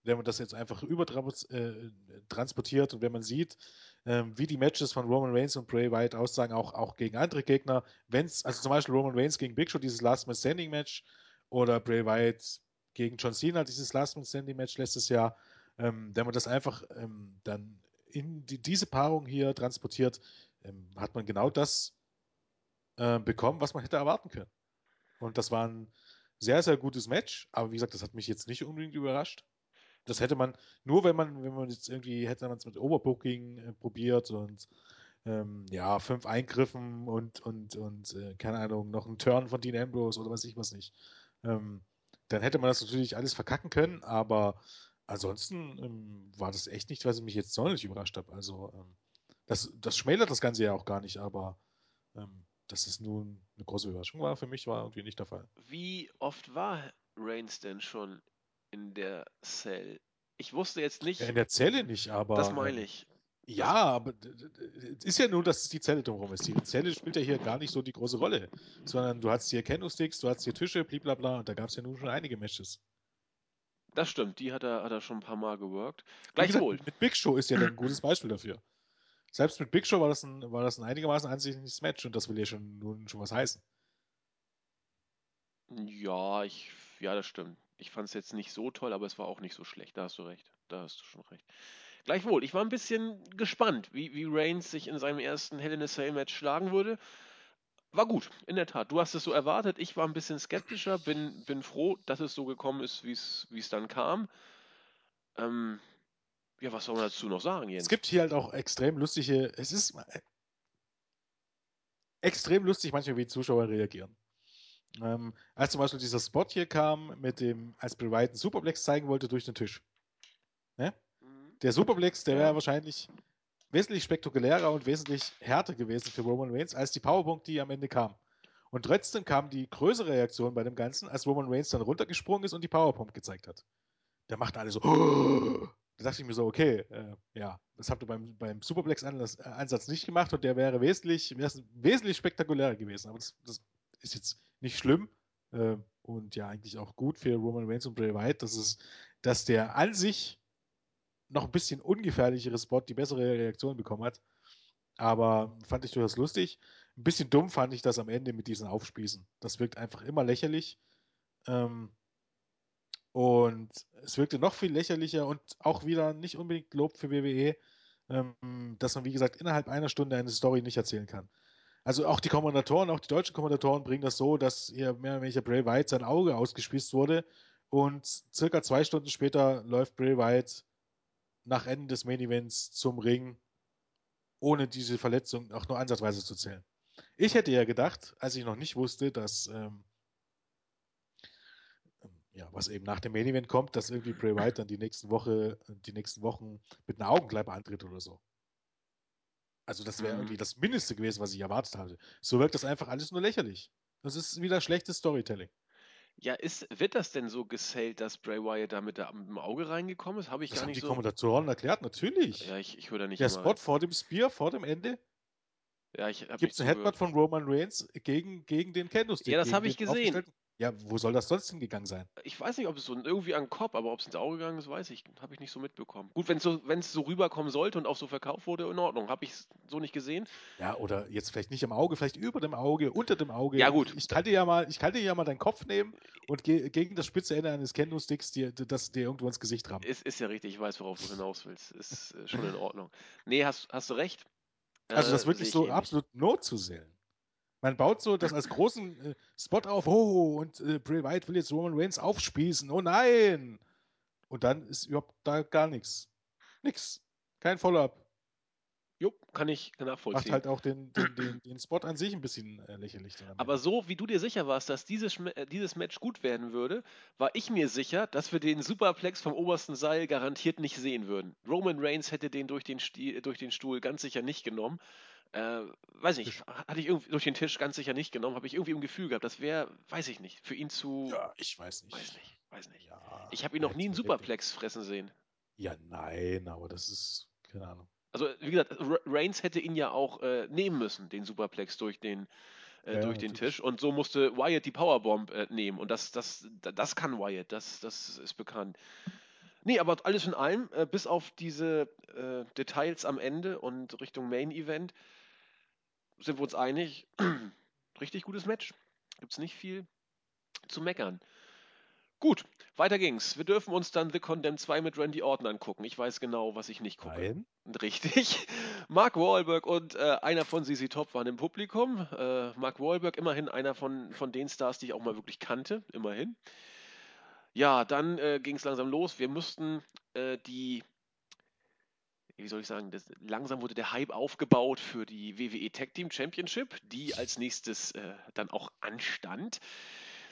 B: wenn man das jetzt einfach übertransportiert äh, und wenn man sieht, ähm, wie die Matches von Roman Reigns und Bray Wyatt aussagen, auch, auch gegen andere Gegner, wenn es, also zum Beispiel Roman Reigns gegen Big Show, dieses Last Man Standing Match, oder Bray Wyatt gegen John Cena, dieses Last Man Standing Match letztes Jahr, ähm, wenn man das einfach ähm, dann in die, diese Paarung hier transportiert, ähm, hat man genau das äh, bekommen, was man hätte erwarten können. Und das war ein sehr, sehr gutes Match, aber wie gesagt, das hat mich jetzt nicht unbedingt überrascht. Das hätte man, nur wenn man, wenn man jetzt irgendwie, hätte man es mit Overbooking äh, probiert und ähm, ja, fünf Eingriffen und, und, und äh, keine Ahnung, noch ein Turn von Dean Ambrose oder weiß ich was nicht. Ähm, dann hätte man das natürlich alles verkacken können, aber ansonsten ähm, war das echt nicht, was mich jetzt sonderlich überrascht habe. Also ähm, das, das schmälert das Ganze ja auch gar nicht, aber ähm, dass es nun eine große Überraschung war, für mich war irgendwie nicht der Fall.
A: Wie oft war Reigns denn schon in der Cell? Ich wusste jetzt nicht.
B: Ja, in der Zelle nicht, aber.
A: Das meine ich.
B: Ja, aber es ist ja nur, dass es die Zelle drumherum ist. Die Zelle spielt ja hier gar nicht so die große Rolle, sondern du hast hier Candlesticks, du hast hier Tische, blablabla, und da gab es ja nun schon einige Matches.
A: Das stimmt, die hat er, hat er schon ein paar Mal geworkt. Gleichwohl.
B: Mit Big Show ist ja ein gutes Beispiel dafür. Selbst mit Big Show war das ein, war das ein einigermaßen ansehnliches Match und das will ja schon nun schon was heißen.
A: Ja, ich, ja, das stimmt. Ich fand es jetzt nicht so toll, aber es war auch nicht so schlecht. Da hast du recht. Da hast du schon recht. Gleichwohl, ich war ein bisschen gespannt, wie, wie Reigns sich in seinem ersten Hell in a Cell Match schlagen würde. War gut, in der Tat. Du hast es so erwartet. Ich war ein bisschen skeptischer, bin, bin froh, dass es so gekommen ist, wie es dann kam. Ähm, ja, was soll man dazu noch sagen, Jens?
B: Es gibt hier halt auch extrem lustige, es ist äh, extrem lustig manchmal, wie Zuschauer reagieren. Ähm, als zum Beispiel dieser Spot hier kam, mit dem, als Bray Wyatt einen Superplex zeigen wollte durch den Tisch. Der Superplex, der wäre wahrscheinlich wesentlich spektakulärer und wesentlich härter gewesen für Roman Reigns als die Powerbomb, die am Ende kam. Und trotzdem kam die größere Reaktion bei dem Ganzen, als Roman Reigns dann runtergesprungen ist und die Powerbomb gezeigt hat. Da machten alle so. Da dachte ich mir so, okay, äh, ja, das habt ihr beim, beim Superplex-Ansatz nicht gemacht und der wäre wesentlich, wesentlich spektakulärer gewesen. Aber das, das ist jetzt nicht schlimm äh, und ja, eigentlich auch gut für Roman Reigns und Bray Wyatt, dass, es, dass der an sich noch ein bisschen ungefährlichere Spot die bessere Reaktion bekommen hat. Aber fand ich durchaus lustig. Ein bisschen dumm fand ich das am Ende mit diesen Aufspießen. Das wirkt einfach immer lächerlich. Ähm, und es wirkte noch viel lächerlicher und auch wieder nicht unbedingt Lob für WWE, ähm, dass man, wie gesagt, innerhalb einer Stunde eine Story nicht erzählen kann. Also auch die Kommentatoren, auch die deutschen Kommentatoren bringen das so, dass hier mehr oder weniger Bray Wyatt sein Auge ausgespießt wurde und circa zwei Stunden später läuft Bray Wyatt nach Ende des Main Events zum Ring, ohne diese Verletzung auch nur ansatzweise zu zählen. Ich hätte ja gedacht, als ich noch nicht wusste, dass ähm, ja, was eben nach dem Main Event kommt, dass irgendwie Bray Wyatt dann die nächsten Woche, die nächsten Wochen mit einer Augenkleipe antritt oder so. Also das wäre
A: Mhm.
B: irgendwie das Mindeste gewesen, was ich erwartet hatte. So wirkt das einfach alles nur lächerlich. Das ist wieder schlechtes Storytelling.
A: Ja, ist, wird das denn so gesellt, dass Bray Wyatt da mit, der, mit dem Auge reingekommen ist? Habe ich
B: Das
A: gar
B: haben
A: nicht
B: die
A: so.
B: Kommentatoren erklärt, natürlich.
A: Ja, ich, ich höre da nicht
B: Der
A: immer
B: Spot
A: rein.
B: vor dem Spear, vor dem Ende,
A: Ja, ich habe
B: gibt
A: nicht
B: es einen Headbutt
A: zugehört.
B: von Roman Reigns gegen, gegen den Candlestick.
A: Ja, das
B: gegen
A: habe ich
B: den
A: gesehen.
B: aufgestellten- Ja, wo soll das sonst hingegangen sein?
A: Ich weiß nicht, ob es so irgendwie an den Kopf, aber ob es ins Auge gegangen ist, weiß ich. Habe ich nicht so mitbekommen. Gut, wenn es so, wenn's so rüberkommen sollte und auch so verkauft wurde, in Ordnung. Habe ich es so nicht gesehen.
B: Ja, oder jetzt vielleicht nicht am Auge, vielleicht über dem Auge, unter dem Auge.
A: Ja, gut.
B: Ich kann dir ja mal, ich kann dir ja mal deinen Kopf nehmen und ge gegen das spitze Ende eines Candlesticks dir, das dir irgendwo ins Gesicht rammen.
A: Ist, ist ja richtig, ich weiß, worauf du hinaus willst. Ist äh, schon in Ordnung. Nee, hast, hast du recht.
B: Also das
A: Äh,
B: ist wirklich so
A: ähnlich.
B: absolut Not zu sehen. Man baut so das als großen äh, Spot auf, oh, und äh, Bray Wyatt will jetzt Roman Reigns aufspießen, oh nein! Und dann ist überhaupt da gar nichts. Nix. Kein Follow-up.
A: Jo, kann ich
B: Macht
A: nachvollziehen.
B: halt auch den, den, den, den Spot an sich ein bisschen äh, lächerlich.
A: Aber so wie du dir sicher warst, dass dieses, äh, dieses Match gut werden würde, war ich mir sicher, dass wir den Superplex vom obersten Seil garantiert nicht sehen würden. Roman Reigns hätte den durch den, Sti durch den Stuhl ganz sicher nicht genommen. Äh, weiß nicht,
B: Tisch.
A: hatte ich irgendwie durch den Tisch ganz sicher nicht genommen, habe ich irgendwie im Gefühl gehabt, das wäre, weiß ich nicht, für ihn zu.
B: Ja, ich weiß nicht.
A: Weiß nicht, weiß nicht.
B: Ja,
A: Ich habe ihn noch nie einen Superplex fressen sehen.
B: Ja, nein, aber das ist, keine Ahnung.
A: Also, wie gesagt, Reigns hätte ihn ja auch äh, nehmen müssen, den Superplex durch den, äh,
B: Ja,
A: durch den
B: natürlich.
A: Tisch. Und so musste Wyatt die Powerbomb äh, nehmen. Und das, das, da- das kann Wyatt, das, das ist bekannt. Nee, aber alles in allem, äh, bis auf diese äh, Details am Ende und Richtung Main Event, sind wir uns einig. Richtig gutes Match. Gibt's nicht viel zu meckern. Gut, weiter ging's. Wir dürfen uns dann The Condemned 2 mit Randy Orton angucken. Ich weiß genau, was ich nicht gucke.
B: Nein.
A: Richtig. Mark Wahlberg und äh, einer von ZZ Top waren im Publikum. Äh, Mark Wahlberg, immerhin einer von, von den Stars, die ich auch mal wirklich kannte. Immerhin. Ja, dann äh, ging es langsam los. Wir mussten äh, die, wie soll ich sagen, das, langsam wurde der Hype aufgebaut für die WWE Tag Team Championship, die als nächstes äh, dann auch anstand.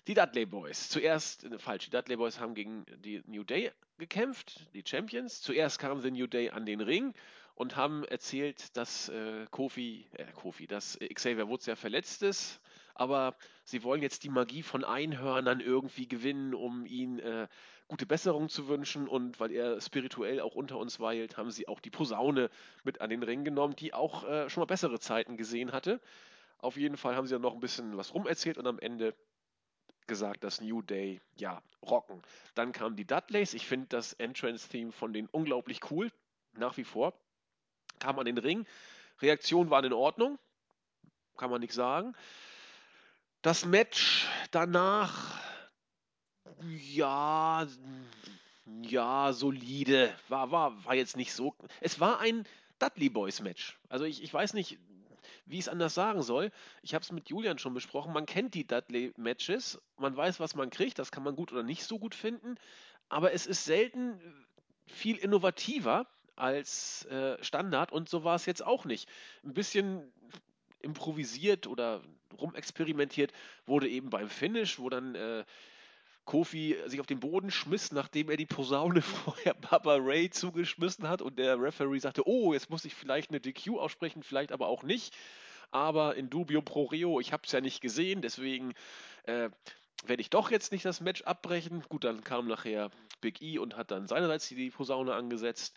A: Die Dudley Boys. Zuerst, äh, falsch, die Dudley Boys haben gegen die New Day gekämpft, die Champions. Zuerst kam The New Day an den Ring und haben erzählt, dass äh, Kofi, äh, Kofi, dass Xavier Woods ja verletzt ist, aber sie wollen jetzt die Magie von Einhörnern irgendwie gewinnen, um ihn äh, gute Besserung zu wünschen und weil er spirituell auch unter uns weilt, haben sie auch die Posaune mit an den Ring genommen, die auch äh, schon mal bessere Zeiten gesehen hatte. Auf jeden Fall haben sie dann noch ein bisschen was rumerzählt und am Ende gesagt, dass New Day, ja, rocken. Dann kamen die Dudleys. Ich finde das Entrance-Theme von denen unglaublich cool. Nach wie vor. Kam an den Ring. Reaktionen waren in Ordnung. Kann man nichts sagen. Das Match danach, ja, ja, solide. War, war, war jetzt nicht so. Es war ein Dudley Boys Match. Also ich, ich weiß nicht, wie ich es anders sagen soll. Ich habe es mit Julian schon besprochen. Man kennt die Dudley Matches. Man weiß, was man kriegt. Das kann man gut oder nicht so gut finden. Aber es ist selten viel innovativer als äh, Standard und so war es jetzt auch nicht. Ein bisschen improvisiert oder rumexperimentiert wurde eben beim Finish, wo dann äh, Kofi sich auf den Boden schmiss, nachdem er die Posaune vorher Baba Ray zugeschmissen hat und der Referee sagte, oh, jetzt muss ich vielleicht eine DQ aussprechen, vielleicht aber auch nicht. Aber in dubio pro reo, ich habe es ja nicht gesehen, deswegen äh, werde ich doch jetzt nicht das Match abbrechen. Gut, dann kam nachher Big E und hat dann seinerseits die Posaune angesetzt.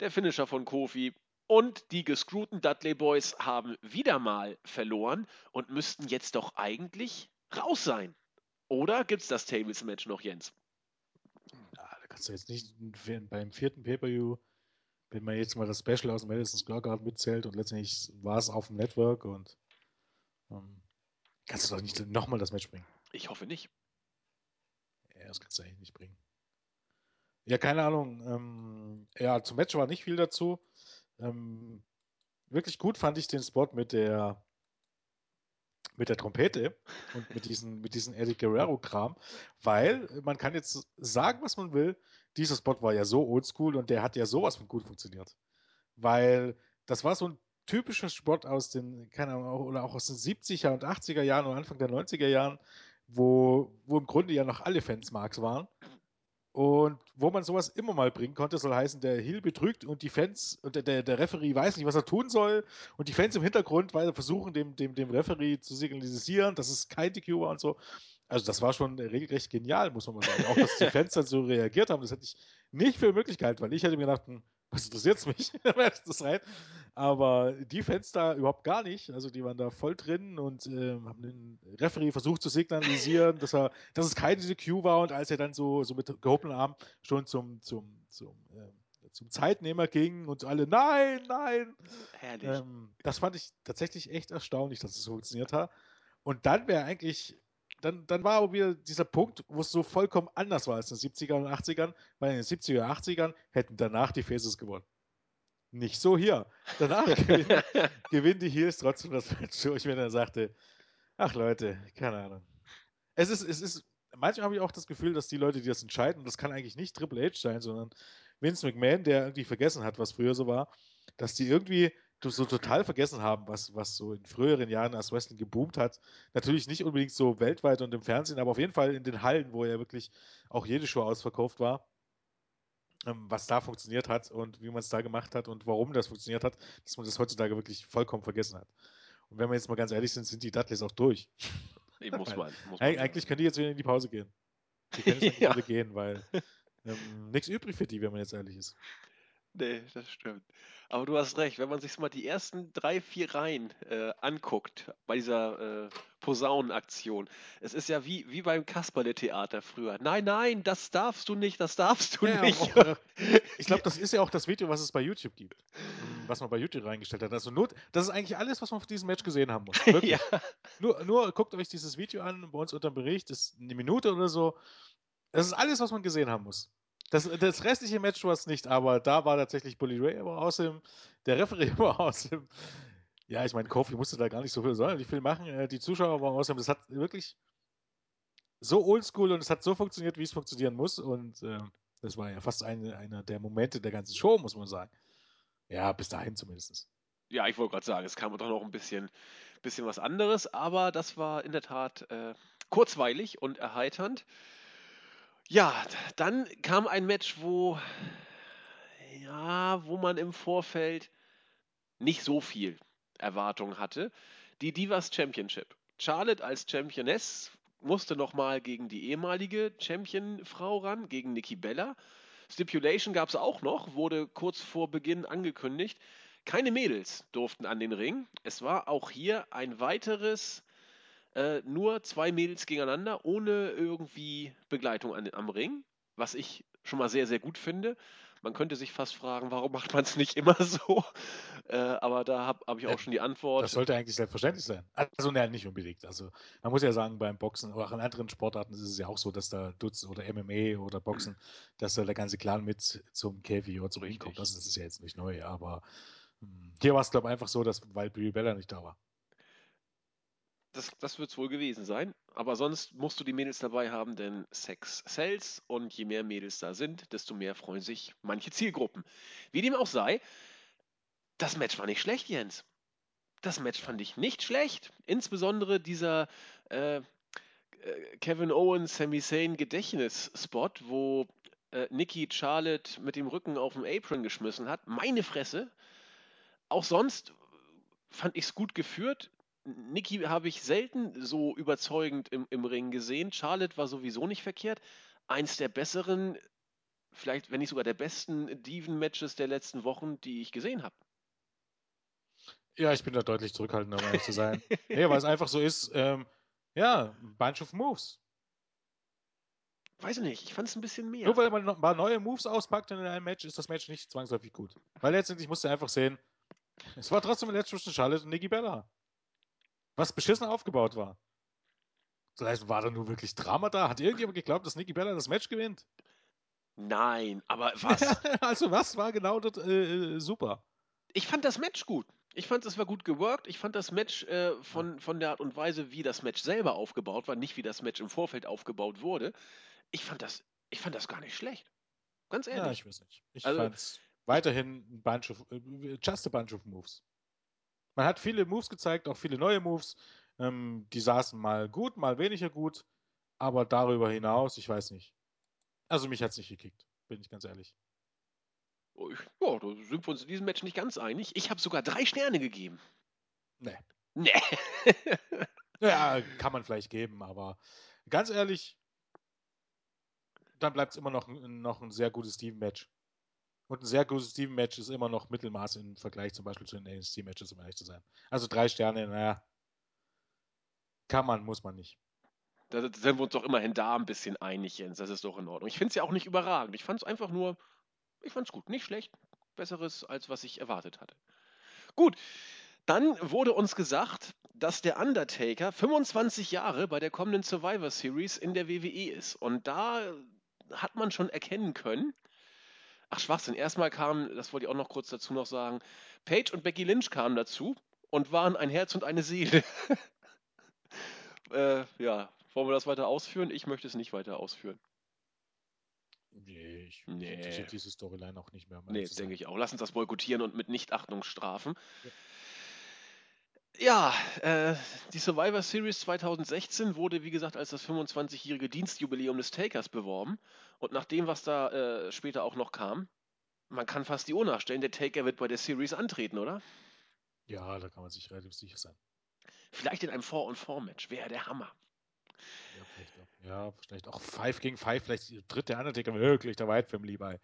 A: Der Finisher von Kofi und die gescrewten Dudley Boys haben wieder mal verloren und müssten jetzt doch eigentlich raus sein. Oder gibt es das Tables-Match noch, Jens?
B: Ja, da kannst du jetzt nicht beim vierten Pay-Per-View, wenn man jetzt mal das Special aus dem Madison Square Garden mitzählt und letztendlich war es auf dem Network und ähm, kannst du doch nicht nochmal das Match bringen.
A: Ich hoffe nicht.
B: Ja, das kannst du eigentlich nicht bringen. Ja, keine Ahnung. Ähm, ja, zum Match war nicht viel dazu. Ähm, wirklich gut fand ich den Spot mit der mit der Trompete und mit diesen, mit diesen Eddie Guerrero-Kram, weil man kann jetzt sagen, was man will, dieser Spot war ja so oldschool und der hat ja sowas von gut funktioniert. Weil das war so ein typischer Spot aus den, keine Ahnung, oder auch aus den 70er und 80er Jahren und Anfang der 90er Jahren, wo, wo im Grunde ja noch alle Fans Marx waren. Und wo man sowas immer mal bringen konnte, soll heißen, der Hill betrügt und die Fans und der, der, Referee weiß nicht, was er tun soll. Und die Fans im Hintergrund weil versuchen, dem, dem, dem Referee zu signalisieren, dass es kein DQ war und so. Also das war schon regelrecht genial, muss man mal sagen. Auch, dass die Fans dann so reagiert haben, das hätte ich nicht für möglich gehalten, weil ich hätte mir gedacht, hm, was interessiert es mich? das rein. Aber die Fans da überhaupt gar nicht. Also die waren da voll drin und äh, haben den Referee versucht zu signalisieren, dass er, dass es keine DQ war und als er dann so, so mit gehobenen Arm schon zum, zum, zum, äh, zum Zeitnehmer ging und alle, nein, nein.
A: Herrlich.
B: Ähm, das fand ich tatsächlich echt erstaunlich, dass es so funktioniert hat. Und dann wäre eigentlich dann, dann war auch wieder dieser Punkt, wo es so vollkommen anders war als in den 70ern und 80ern, weil in den 70er und 80ern hätten danach die Faces gewonnen. Nicht so hier. Danach gewinnen, gewinnen die Heels trotzdem das Match durch, wenn er sagte, ach Leute, keine Ahnung. Es ist, es ist, manchmal habe ich auch das Gefühl, dass die Leute, die das entscheiden, das kann eigentlich nicht Triple H sein, sondern Vince McMahon, der irgendwie vergessen hat, was früher so war, dass die irgendwie so total vergessen haben, was, was so in früheren Jahren als Wrestling geboomt hat. Natürlich nicht unbedingt so weltweit und im Fernsehen, aber auf jeden Fall in den Hallen, wo ja wirklich auch jede Show ausverkauft war, ähm, was da funktioniert hat und wie man es da gemacht hat und warum das funktioniert hat, dass man das heutzutage wirklich vollkommen vergessen hat. Und wenn wir jetzt mal ganz ehrlich sind, sind die Dudleys auch durch.
A: Nee, muss man, muss
B: man eigentlich können die jetzt wieder in die Pause gehen. Die können jetzt ja. gehen, weil ähm, nichts übrig für die, wenn man jetzt ehrlich ist.
A: Nee, das stimmt. Aber du hast recht, wenn man sich mal die ersten drei, vier Reihen äh, anguckt bei dieser äh, Posaunenaktion. Es ist ja wie, wie beim Kasperle-Theater früher. Nein, nein, das darfst du nicht, das darfst du ja, nicht. Auch,
B: äh, ich glaube, das ist ja auch das Video, was es bei YouTube gibt. Was man bei YouTube reingestellt hat. Also nur, das ist eigentlich alles, was man von diesem Match gesehen haben muss. Wirklich. ja. nur, nur guckt euch dieses Video an, bei uns unter dem Bericht, das ist eine Minute oder so. Das ist alles, was man gesehen haben muss. Das, das restliche Match war es nicht, aber da war tatsächlich Bully Ray aber awesome, der Referee war awesome. Ja, ich meine, Kofi musste da gar nicht so viel, sondern viel machen. Äh, die Zuschauer waren awesome. Das hat wirklich so oldschool und es hat so funktioniert, wie es funktionieren muss. Und äh, das war ja fast eine, einer der Momente der ganzen Show, muss man sagen. Ja, bis dahin zumindest.
A: Ja, ich wollte gerade sagen, es kam doch noch ein bisschen, bisschen was anderes, aber das war in der Tat äh, kurzweilig und erheiternd. Ja, dann kam ein Match, wo ja, wo man im Vorfeld nicht so viel Erwartung hatte. Die Divas Championship. Charlotte als Championess musste nochmal gegen die ehemalige Championfrau ran, gegen Nikki Bella. Stipulation gab es auch noch, wurde kurz vor Beginn angekündigt. Keine Mädels durften an den Ring. Es war auch hier ein weiteres äh, nur zwei Mädels gegeneinander, ohne irgendwie Begleitung an, am Ring, was ich schon mal sehr, sehr gut finde. Man könnte sich fast fragen, warum macht man es nicht immer so? Äh, aber da habe hab ich auch schon die Antwort.
B: Das sollte eigentlich selbstverständlich sein. Also, ne, nicht unbedingt. Also, man muss ja sagen, beim Boxen oder auch in anderen Sportarten ist es ja auch so, dass da Dutz oder MMA oder Boxen, dass da der ganze Clan mit zum Käfig oder zum Ring kommt. Das ist ja jetzt nicht neu, aber hm, hier war es, glaube ich, einfach so, dass, weil Brie Bella nicht da war.
A: Das, das wird es wohl gewesen sein. Aber sonst musst du die Mädels dabei haben, denn Sex sells und je mehr Mädels da sind, desto mehr freuen sich manche Zielgruppen. Wie dem auch sei, das Match war nicht schlecht, Jens. Das Match fand ich nicht schlecht. Insbesondere dieser äh, äh, Kevin Owens, Sami Zayn Gedächtnisspot, wo äh, Nikki Charlotte mit dem Rücken auf den Apron geschmissen hat. Meine Fresse. Auch sonst fand ich es gut geführt. Nikki habe ich selten so überzeugend im, im Ring gesehen. Charlotte war sowieso nicht verkehrt. Eins der besseren, vielleicht wenn nicht sogar der besten Diven-Matches der letzten Wochen, die ich gesehen habe.
B: Ja, ich bin da deutlich zurückhaltender, um ehrlich zu sein. nee, weil es einfach so ist, ähm, ja, ein Bunch of Moves.
A: Weiß ich nicht, ich fand es ein bisschen mehr.
B: Nur weil man ein paar neue Moves auspackt in einem Match, ist das Match nicht zwangsläufig gut. Weil letztendlich musst du einfach sehen, es war trotzdem ein Match zwischen Charlotte und Nikki Bella. Was beschissen aufgebaut war. Das heißt, war da nur wirklich Drama da? Hat irgendjemand geglaubt, dass Nikki Bella das Match gewinnt?
A: Nein, aber was?
B: also was war genau dort äh, äh, super?
A: ich fand das Match gut. Ich fand, es war gut geworkt. Ich fand das Match äh, von, von der Art und Weise, wie das Match selber aufgebaut war, nicht wie das Match im Vorfeld aufgebaut wurde. Ich fand das, ich fand das gar nicht schlecht. Ganz
B: Ja,
A: ehrlich.
B: ich weiß nicht. Ich
A: Also,
B: fand's weiterhin ein bunch of, äh, just a bunch of moves. Man hat viele Moves gezeigt, auch viele neue Moves. Ähm, die saßen mal gut, mal weniger gut. Aber darüber hinaus, ich weiß nicht. Also mich hat's nicht gekickt, bin ich ganz ehrlich.
A: oh, ja, da sind wir uns in diesem Match nicht ganz einig. Ich habe sogar drei Sterne gegeben.
B: Nee.
A: Nee.
B: Ja, kann man vielleicht geben, aber ganz ehrlich, dann bleibt es immer noch, ein- noch ein sehr gutes Steven-Match. Und ein sehr gutes Steven-Match ist immer noch Mittelmaß im Vergleich zum Beispiel zu den NXT-Matches, um ehrlich zu sein. Also drei Sterne, naja, kann man, muss man nicht.
A: Da sind wir uns doch immerhin da ein bisschen einig, Jens. Das ist doch in Ordnung. Ich finde es ja auch nicht überragend. Ich fand es einfach nur, ich fand es gut. Nicht schlecht. Besseres, als was ich erwartet hatte. Gut, dann wurde uns gesagt, dass der Undertaker 25 Jahre bei der kommenden Survivor Series in der WWE ist. Und da hat man schon erkennen können, ach Schwachsinn, erstmal kam, das wollte ich auch noch kurz dazu noch sagen, Paige und Becky Lynch kamen dazu und waren ein Herz und eine Seele. äh, ja, wollen wir das weiter ausführen? Ich möchte es nicht weiter ausführen.
B: Nee, ich
A: Nee.
B: interessiert diese Storyline auch nicht mehr. um
A: Nee, denke ich auch. Lass uns das boykottieren und mit Nichtachtung strafen.
B: Ja.
A: Ja, äh, die Survivor Series 2016 wurde, wie gesagt, als das 25-jährige Dienstjubiläum des Takers beworben. Und nach dem, was da äh, später auch noch kam, man kann fast die Uhr nachstellen, der Taker wird bei der Series antreten, oder?
B: Ja, da kann man sich relativ sicher sein.
A: Vielleicht in einem 4-on-4-Match. Wäre der Hammer.
B: Ja, vielleicht auch, ja, vielleicht auch Five gegen Five, vielleicht tritt der Undertaker wirklich der White Family bei.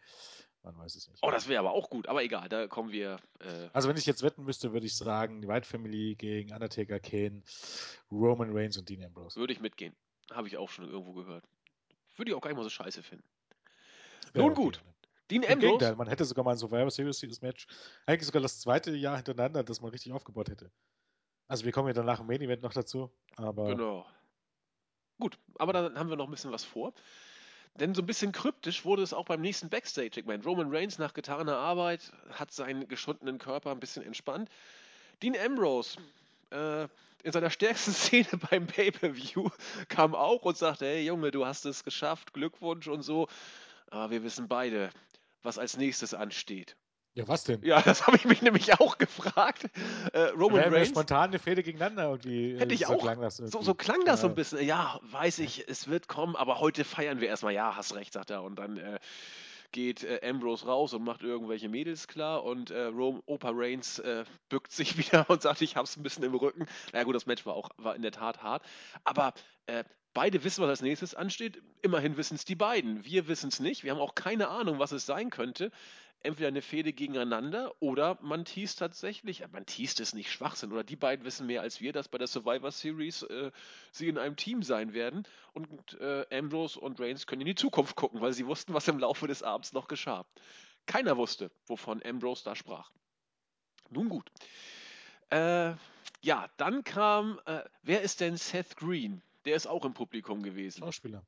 B: Man weiß es nicht.
A: Oh, das wäre aber auch gut. Aber egal, da kommen wir. Äh,
B: Also wenn ich jetzt wetten müsste, würde ich sagen, die White Family gegen Undertaker, Kane, Roman Reigns und Dean Ambrose.
A: würde ich mitgehen. Habe ich auch schon irgendwo gehört. Würde ich auch gar nicht mal so scheiße finden.
B: Wäre
A: Nun gut.
B: ne?
A: Dean
B: Im
A: Ambrose.
B: Gegenteil, man hätte sogar mal ein Survivor Series Match, eigentlich sogar das zweite Jahr hintereinander, das man richtig aufgebaut hätte. Also wir kommen ja danach im Main Event noch dazu, aber
A: Genau. Gut, aber da haben wir noch ein bisschen was vor. Denn so ein bisschen kryptisch wurde es auch beim nächsten Backstage. Ich meine, Roman Reigns nach getaner Arbeit hat seinen geschundenen Körper ein bisschen entspannt. Dean Ambrose äh, in seiner stärksten Szene beim Pay-Per-View kam auch und sagte, hey Junge, du hast es geschafft, Glückwunsch und so. Aber wir wissen beide, was als nächstes ansteht.
B: Ja, was denn?
A: Ja, das habe ich mich nämlich auch gefragt. Äh, Roman Reigns.
B: spontan eine Fehde gegeneinander irgendwie.
A: Hätte
B: äh,
A: ich
B: so
A: auch.
B: klang das
A: So,
B: irgendwie.
A: so klang das so ein
B: Ja.
A: bisschen. Ja, weiß ich, es wird kommen, aber heute feiern wir erstmal. Ja, hast recht, sagt er. Und dann äh, geht äh, Ambrose raus und macht irgendwelche Mädels klar und äh, Rome, Opa Reigns äh, bückt sich wieder und sagt, ich hab's ein bisschen im Rücken. Na ja, gut, das Match war auch war in der Tat hart. Aber äh, beide wissen, was als nächstes ansteht. Immerhin wissen es die beiden. Wir wissen es nicht. Wir haben auch keine Ahnung, was es sein könnte. Entweder eine Fehde gegeneinander oder man teast tatsächlich, man teast es nicht Schwachsinn, oder die beiden wissen mehr als wir, dass bei der Survivor Series äh, sie in einem Team sein werden und äh, Ambrose und Reigns können in die Zukunft gucken, weil sie wussten, was im Laufe des Abends noch geschah. Keiner wusste, wovon Ambrose da sprach. Nun gut. Äh, ja, dann kam, äh, wer ist denn Seth Green? Der ist auch im Publikum gewesen.
B: Schauspieler.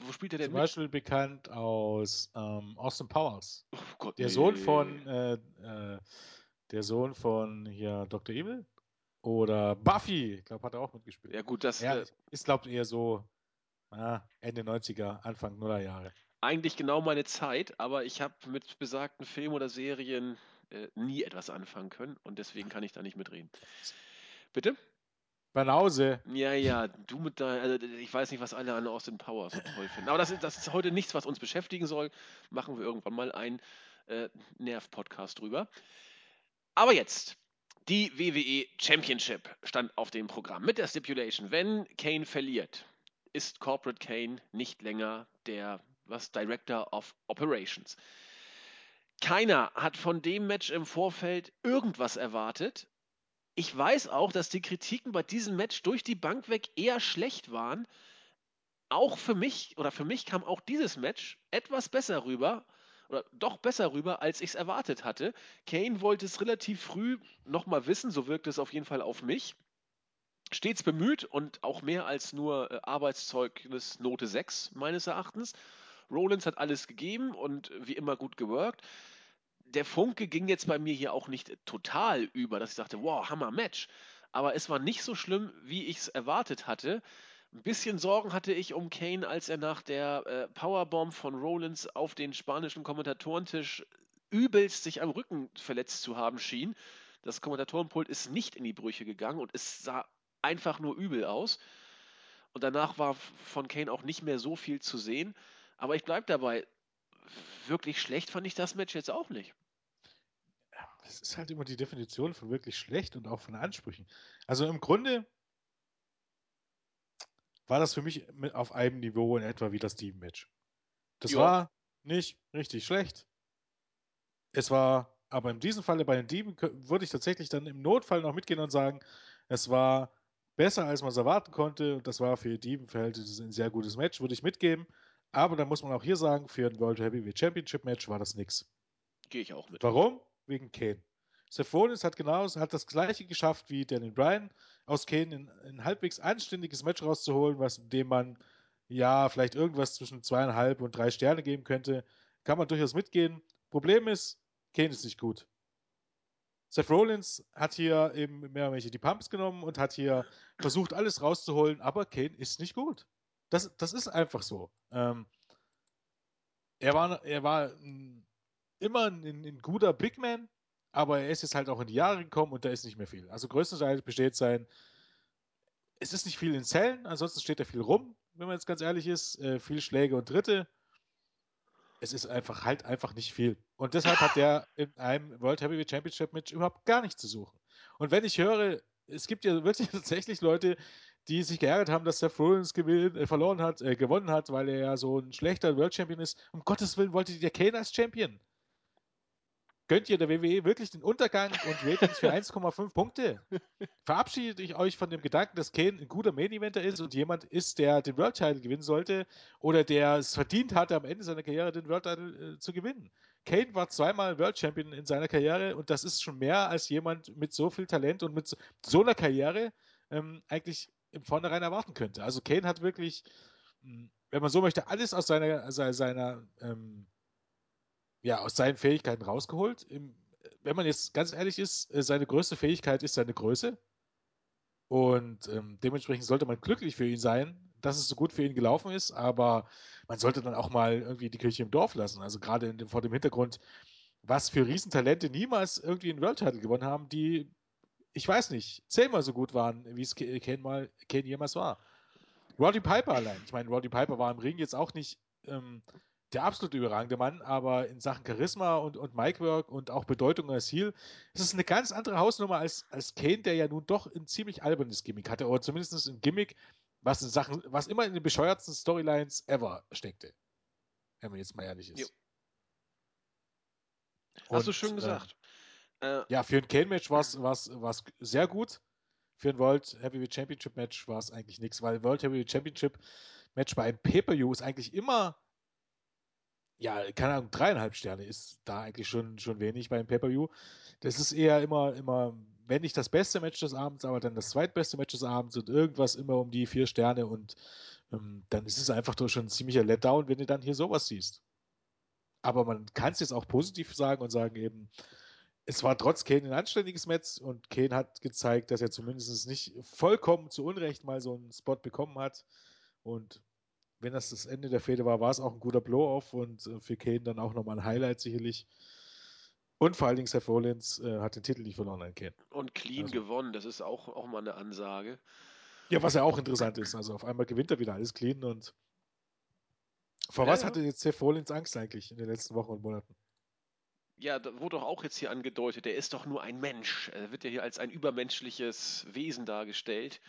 A: Wo spielt er denn
B: Zum
A: mit?
B: Beispiel bekannt aus ähm, Austin Powers.
A: Oh Gott,
B: Der
A: nee.
B: Sohn von äh, äh, der Sohn von hier Dr. Evil oder Buffy, ich glaube, hat er auch mitgespielt.
A: Ja gut, das
B: Ja,
A: äh,
B: ist glaube ich eher so Ende 90er, Anfang Nuller Jahre.
A: eigentlich genau meine Zeit, aber ich habe mit besagten Filmen oder Serien äh, nie etwas anfangen können und deswegen kann ich da nicht mitreden. Bitte?
B: Banause.
A: Ja, ja, du mit deinem, also ich weiß nicht, was alle an Austin Powers so toll finden. Aber das ist, das ist heute nichts, was uns beschäftigen soll. Machen wir irgendwann mal einen äh, Nerv-Podcast drüber. Aber jetzt, die WWE Championship stand auf dem Programm mit der Stipulation, wenn Kane verliert, ist Corporate Kane nicht länger der was Director of Operations. Keiner hat von dem Match im Vorfeld irgendwas erwartet. Ich weiß auch, dass die Kritiken bei diesem Match durch die Bank weg eher schlecht waren. Auch für mich, oder für mich kam auch dieses Match etwas besser rüber, oder doch besser rüber, als ich es erwartet hatte. Kane wollte es relativ früh nochmal wissen, so wirkt es auf jeden Fall auf mich. Stets bemüht und auch mehr als nur äh, Arbeitszeugnis Note 6, meines Erachtens. Rollins hat alles gegeben und wie immer gut geworkt der Funke ging jetzt bei mir hier auch nicht total über, dass ich sagte, wow, Hammer Match. Aber es war nicht so schlimm, wie ich es erwartet hatte. Ein bisschen Sorgen hatte ich um Kane, als er nach der äh, Powerbomb von Rollins auf den spanischen Kommentatorentisch übelst sich am Rücken verletzt zu haben schien. Das Kommentatorenpult ist nicht in die Brüche gegangen und es sah einfach nur übel aus. Und danach war von Kane auch nicht mehr so viel zu sehen. Aber ich bleibe dabei, wirklich schlecht fand ich das Match jetzt auch nicht.
B: Das ist halt immer die Definition von wirklich schlecht und auch von Ansprüchen. Also im Grunde war das für mich auf einem Niveau in etwa wie das Team-Match. Das
A: Ja.
B: war nicht richtig schlecht. Es war, aber in diesem Falle bei den Dieben würde ich tatsächlich dann im Notfall noch mitgehen und sagen, es war besser, als man es erwarten konnte. Und das war für die Diebenverhältnisse ein sehr gutes Match, würde ich mitgeben. Aber da muss man auch hier sagen, für ein World Heavyweight Championship Match war das nix.
A: Gehe ich auch mit.
B: Warum? Wegen Kane. Seth Rollins hat genau hat das gleiche geschafft wie Daniel Bryan, aus Kane ein, ein halbwegs anständiges Match rauszuholen, was dem man ja vielleicht irgendwas zwischen zweieinhalb und drei Sterne geben könnte. Kann man durchaus mitgehen. Problem ist, Kane ist nicht gut. Seth Rollins hat hier eben mehr oder weniger die Pumps genommen und hat hier versucht, alles rauszuholen, aber Kane ist nicht gut. Das, das ist einfach so. Ähm, er war, er war ein, immer ein, ein guter Big Man, aber er ist jetzt halt auch in die Jahre gekommen und da ist nicht mehr viel. Also größtenteils besteht sein, es ist nicht viel in Zellen, ansonsten steht er viel rum, wenn man jetzt ganz ehrlich ist, äh, viel Schläge und Dritte. Es ist einfach halt einfach nicht viel. Und deshalb hat der in einem World Heavyweight Championship Match überhaupt gar nichts zu suchen. Und wenn ich höre, es gibt ja wirklich tatsächlich Leute, die sich geärgert haben, dass Seth Rollins gewinn, äh, verloren hat, äh, gewonnen hat, weil er ja so ein schlechter World Champion ist. Um Gottes Willen wollte der Kane als Champion. Gönnt ihr der WWE wirklich den Untergang und Ratings für 1,5 Punkte? Verabschiedet ich euch von dem Gedanken, dass Kane ein guter Main Eventer ist und jemand ist, der den World Title gewinnen sollte oder der es verdient hatte, am Ende seiner Karriere den World Title äh, zu gewinnen. Kane war zweimal World Champion in seiner Karriere und das ist schon mehr als jemand mit so viel Talent und mit so, einer Karriere ähm, eigentlich im Vornherein erwarten könnte. Also Kane hat wirklich, mh, wenn man so möchte, alles aus seiner, seiner, seiner ähm, ja, aus seinen Fähigkeiten rausgeholt. Im, wenn man jetzt ganz ehrlich ist, äh, seine größte Fähigkeit ist seine Größe. Und ähm, dementsprechend sollte man glücklich für ihn sein, dass es so gut für ihn gelaufen ist, aber man sollte dann auch mal irgendwie die Kirche im Dorf lassen. Also gerade dem, vor dem Hintergrund, was für Riesentalente niemals irgendwie einen World Title gewonnen haben, die, ich weiß nicht, zehnmal so gut waren, wie es Kane, mal, Kane jemals war. Roddy Piper allein. Ich meine, Roddy Piper war im Ring jetzt auch nicht ähm, der absolut überragende Mann, aber in Sachen Charisma und, und Micwork und auch Bedeutung als Heel, ist es eine ganz andere Hausnummer als, als Kane, der ja nun doch ein ziemlich albernes Gimmick hatte, oder zumindest ein Gimmick, was in Sachen, was immer in den bescheuertsten Storylines ever steckte. Wenn man jetzt mal ehrlich ist.
A: Jo. Hast du schön ähm, gesagt.
B: Äh, ja, für ein Kane-Match war es sehr gut. Für ein World Heavyweight Championship Match war es eigentlich nichts, weil World Heavyweight Championship Match bei einem Pay-Per-View ist eigentlich immer, ja, keine Ahnung, dreieinhalb Sterne ist da eigentlich schon, schon wenig beim Pay-Per-View. Das ist eher immer, immer, wenn nicht das beste Match des Abends, aber dann das zweitbeste Match des Abends und irgendwas immer um die vier Sterne und ähm, dann ist es einfach doch schon ein ziemlicher Letdown, wenn du dann hier sowas siehst. Aber man kann es jetzt auch positiv sagen und sagen eben, es war trotz Kane ein anständiges Match und Kane hat gezeigt, dass er zumindest nicht vollkommen zu Unrecht mal so einen Spot bekommen hat. Und wenn das das Ende der Fehde war, war es auch ein guter Blow-Off und äh, für Kane dann auch nochmal ein Highlight sicherlich. Und vor allen Dingen Seth Rollins äh, hat den Titel nicht verloren an Kane.
A: Und clean also. gewonnen, das ist auch, auch mal eine Ansage.
B: Ja, was ja auch interessant ist. Also auf einmal gewinnt er wieder alles clean und vor ja, was ja. hatte jetzt Seth Rollins Angst eigentlich in den letzten Wochen und Monaten?
A: Ja, da wurde doch auch jetzt hier angedeutet, er ist doch nur ein Mensch. Er wird ja hier als ein übermenschliches Wesen dargestellt,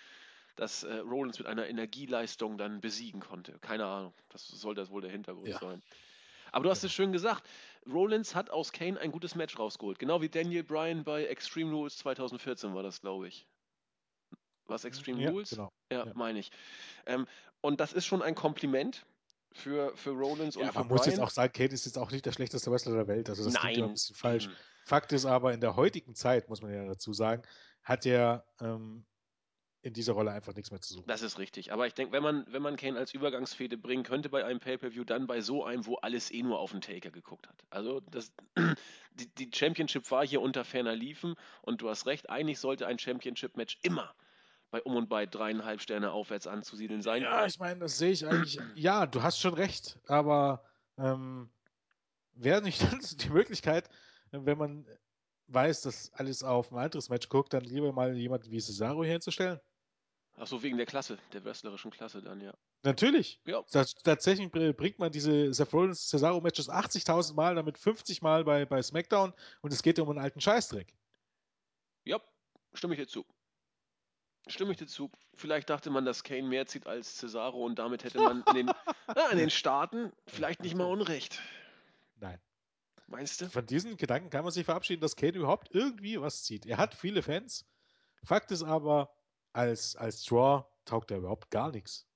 A: das äh, Rollins mit einer Energieleistung dann besiegen konnte. Keine Ahnung, das soll das wohl der Hintergrund ja. sein. Aber du hast ja. es schön gesagt, Rollins hat aus Kane ein gutes Match rausgeholt. Genau wie Daniel Bryan bei Extreme Rules 2014 war das, glaube ich. Was Extreme ja, Rules? Genau. Ja, meine ich. Ähm, und das ist schon ein Kompliment für, für Rollins
B: ja,
A: und für
B: Man muss jetzt auch sagen, Kate ist jetzt auch nicht der schlechteste Wrestler der Welt. Also das Nein. klingt ja ein bisschen falsch. Mhm. Fakt ist aber, in der heutigen Zeit, muss man ja dazu sagen, hat er ähm, in dieser Rolle einfach nichts mehr zu suchen.
A: Das ist richtig. Aber ich denke, wenn man, wenn man Kane als Übergangsfehde bringen könnte bei einem Pay-Per-View, dann bei so einem, wo alles eh nur auf den Taker geguckt hat. Also das, die, die Championship war hier unter ferner Liefen und du hast recht, eigentlich sollte ein Championship-Match immer bei um und bei dreieinhalb Sterne aufwärts anzusiedeln sein.
B: Ja, ich meine, das sehe ich eigentlich. ja, du hast schon recht, aber ähm, wäre nicht die Möglichkeit, wenn man weiß, dass alles auf ein anderes Match guckt, dann lieber mal jemanden wie Cesaro hinzustellen?
A: Ach so, wegen der Klasse, der wrestlerischen Klasse dann, ja.
B: Natürlich. Ja. Tatsächlich bringt man diese Seth Rollins Cesaro Matches 80.000 Mal, damit 50 Mal bei, bei SmackDown und es geht um einen alten Scheißdreck.
A: Ja, stimme ich dir zu. Stimme ich dir zu. Vielleicht dachte man, dass Kane mehr zieht als Cesaro und damit hätte man in den, ja, in den Staaten vielleicht nicht mal Unrecht.
B: Nein.
A: Meinst du?
B: Von diesen Gedanken kann man sich verabschieden, dass Kane überhaupt irgendwie was zieht. Er hat viele Fans. Fakt ist aber, als, als Draw taugt er überhaupt gar nichts.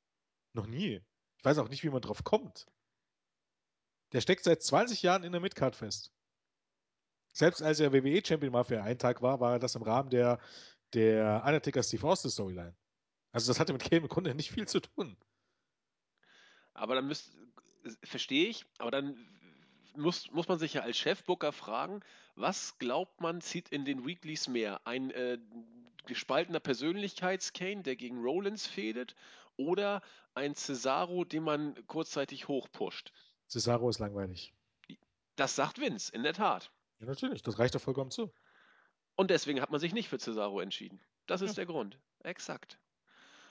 B: Noch nie. Ich weiß auch nicht, wie man drauf kommt. Der steckt seit 20 Jahren in der Midcard fest. Selbst als er WWE-Champion mal für einen Tag war, war er das im Rahmen der der Undertaker Steve Austin Storyline. Also das hatte mit Kane im Grunde nicht viel zu tun.
A: Aber dann müsst, verstehe ich, aber dann muss, muss man sich ja als Chefbooker fragen, was glaubt man, zieht in den Weeklies mehr? Ein äh, gespaltener Persönlichkeits-Kane, der gegen Rollins fädet, oder ein Cesaro, den man kurzzeitig hochpusht?
B: Cesaro ist langweilig.
A: Das sagt Vince, in der Tat.
B: Ja, natürlich, das reicht doch vollkommen zu.
A: Und deswegen hat man sich nicht für Cesaro entschieden. Das ist ja. der Grund. Exakt.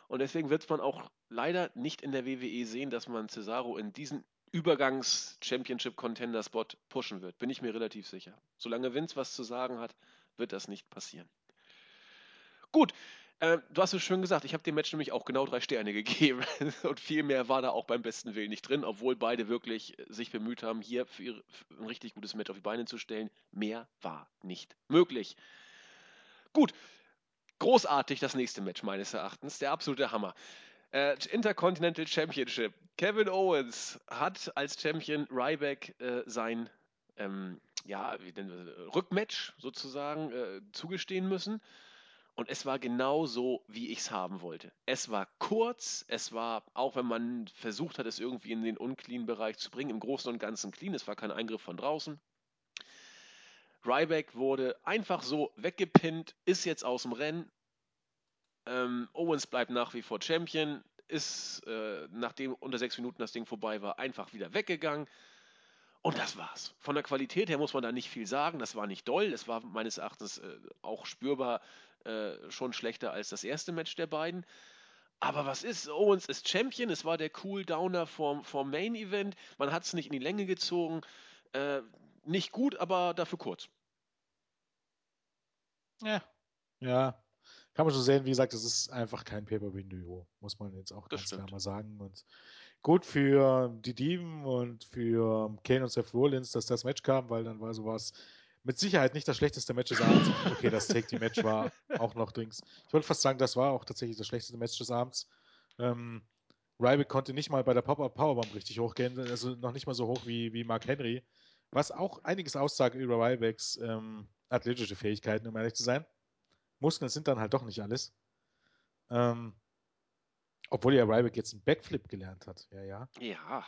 A: Und deswegen wird man auch leider nicht in der WWE sehen, dass man Cesaro in diesen Übergangs-Championship-Contender-Spot pushen wird. Bin ich mir relativ sicher. Solange Vince was zu sagen hat, wird das nicht passieren. Gut, äh, du hast es schön gesagt, ich habe dem Match nämlich auch genau drei Sterne gegeben. Und viel mehr war da auch beim besten Willen nicht drin, obwohl beide wirklich sich bemüht haben, hier für, ihre, für ein richtig gutes Match auf die Beine zu stellen. Mehr war nicht möglich. Gut, großartig das nächste Match meines Erachtens. Der absolute Hammer. Äh, Intercontinental Championship. Kevin Owens hat als Champion Ryback äh, sein ähm, ja, Rückmatch sozusagen äh, zugestehen müssen. Und es war genau so, wie ich es haben wollte. Es war kurz, es war, auch wenn man versucht hat, es irgendwie in den unclean-Bereich zu bringen, im Großen und Ganzen clean, es war kein Eingriff von draußen. Ryback wurde einfach so weggepinnt, ist jetzt aus dem Rennen. Ähm, Owens bleibt nach wie vor Champion, ist, äh, nachdem unter sechs Minuten das Ding vorbei war, einfach wieder weggegangen. Und das war's. Von der Qualität her muss man da nicht viel sagen. Das war nicht doll. Es war meines Erachtens äh, auch spürbar äh, schon schlechter als das erste Match der beiden. Aber was ist? Owens ist Champion. Es war der Cool-Downer vom, vom Main-Event. Man hat es nicht in die Länge gezogen. Äh, nicht gut, aber dafür kurz.
B: Ja. Ja. Kann man schon sehen, wie gesagt, es ist einfach kein Paper-Window, muss man jetzt auch das ganz stimmt. klar mal sagen. Und gut für die Dieben und für Kane und Seth Rollins, dass das Match kam, weil dann war sowas mit Sicherheit nicht das schlechteste Match des Abends. Okay, das Take Team Match war auch noch Dings. Ich wollte fast sagen, das war auch tatsächlich das schlechteste Match des Abends. Ähm, Ryback konnte nicht mal bei der Pop-Up Powerbomb richtig hochgehen, also noch nicht mal so hoch wie, wie Mark Henry, was auch einiges aussagt über Rybacks ähm, athletische Fähigkeiten, um ehrlich zu sein. Muskeln sind dann halt doch nicht alles. Ähm, obwohl ja Ryback jetzt einen Backflip gelernt hat. Ja, ja.
A: Ja.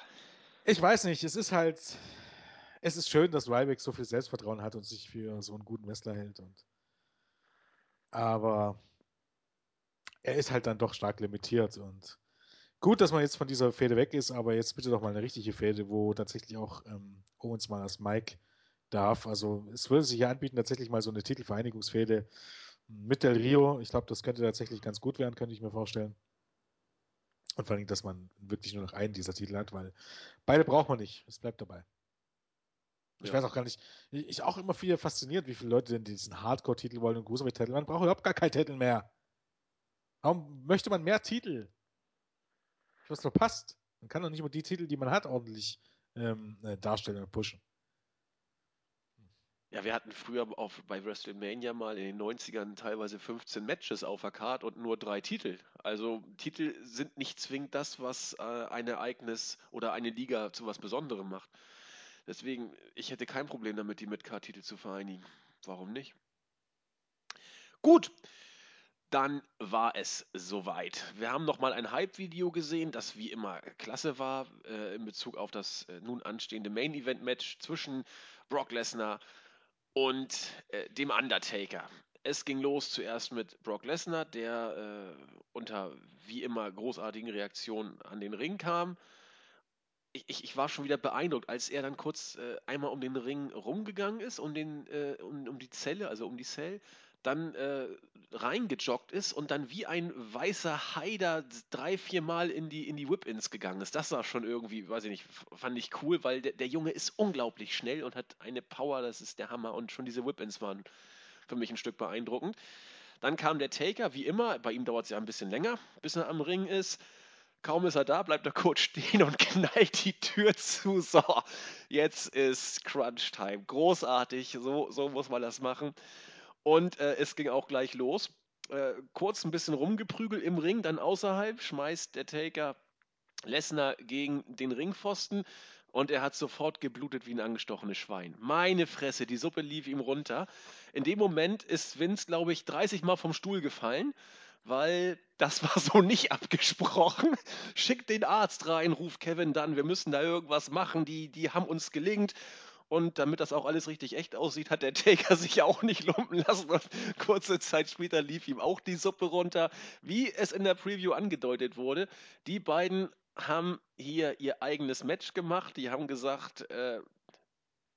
B: Ich weiß nicht, es ist halt. Es ist schön, dass Ryback so viel Selbstvertrauen hat und sich für so einen guten Wrestler hält. Und, aber er ist halt dann doch stark limitiert. Und gut, dass man jetzt von dieser Fäde weg ist, aber jetzt bitte doch mal eine richtige Fäde, wo tatsächlich auch ähm, Owens mal als Mike darf. Also es würde sich ja anbieten, tatsächlich mal so eine Titelvereinigungsfäde mit Del Rio. Ich glaube, das könnte tatsächlich ganz gut werden, könnte ich mir vorstellen. Und vor allem, dass man wirklich nur noch einen dieser Titel hat, weil beide braucht man nicht. Es bleibt dabei. Ich ja. weiß auch gar nicht, ich auch immer viel fasziniert, wie viele Leute denn diesen Hardcore-Titel wollen und Cruiserweight-Titel. Man braucht überhaupt gar keinen Titel mehr. Warum möchte man mehr Titel? Was verpasst. Man kann doch nicht immer die Titel, die man hat, ordentlich ähm, äh, darstellen und pushen.
A: Ja, wir hatten früher auf, bei WrestleMania mal in den 90ern teilweise 15 Matches auf der Card und nur drei Titel. Also Titel sind nicht zwingend das, was äh, ein Ereignis oder eine Liga zu was Besonderem macht. Deswegen, ich hätte kein Problem damit, die mit Card-Titel zu vereinigen. Warum nicht? Gut, dann war es soweit. Wir haben nochmal ein Hype-Video gesehen, das wie immer klasse war äh, in Bezug auf das äh, nun anstehende Main-Event-Match zwischen Brock Lesnar und äh, dem Undertaker. Es ging los zuerst mit Brock Lesnar, der äh, unter wie immer großartigen Reaktionen an den Ring kam. Ich, ich, ich war schon wieder beeindruckt, als er dann kurz äh, einmal um den Ring rumgegangen ist, um, den, äh, um, um die Zelle, also um die Cell, dann äh, reingejoggt ist und dann wie ein weißer Haider drei, vier Mal in die, in die Whip-Ins gegangen ist. Das war schon irgendwie, weiß ich nicht, fand ich cool, weil der, der Junge ist unglaublich schnell und hat eine Power, das ist der Hammer. Und schon diese Whip-Ins waren für mich ein Stück beeindruckend. Dann kam der Taker, wie immer, bei ihm dauert es ja ein bisschen länger, bis er am Ring ist. Kaum ist er da, bleibt er kurz stehen und knallt die Tür zu. So, jetzt ist Crunch Time. Großartig, so, so muss man das machen. Und äh, es ging auch gleich los. Äh, kurz ein bisschen rumgeprügelt im Ring, dann außerhalb schmeißt der Taker Lesnar gegen den Ringpfosten und er hat sofort geblutet wie ein angestochenes Schwein. Meine Fresse, die Suppe lief ihm runter. In dem Moment ist Vince, glaube ich, 30 Mal vom Stuhl gefallen, weil das war so nicht abgesprochen. Schickt den Arzt rein, ruft Kevin dann, wir müssen da irgendwas machen, die, die haben uns gelingt. Und damit das auch alles richtig echt aussieht, hat der Taker sich ja auch nicht lumpen lassen. Und kurze Zeit später lief ihm auch die Suppe runter, wie es in der Preview angedeutet wurde. Die beiden haben hier ihr eigenes Match gemacht. Die haben gesagt, äh,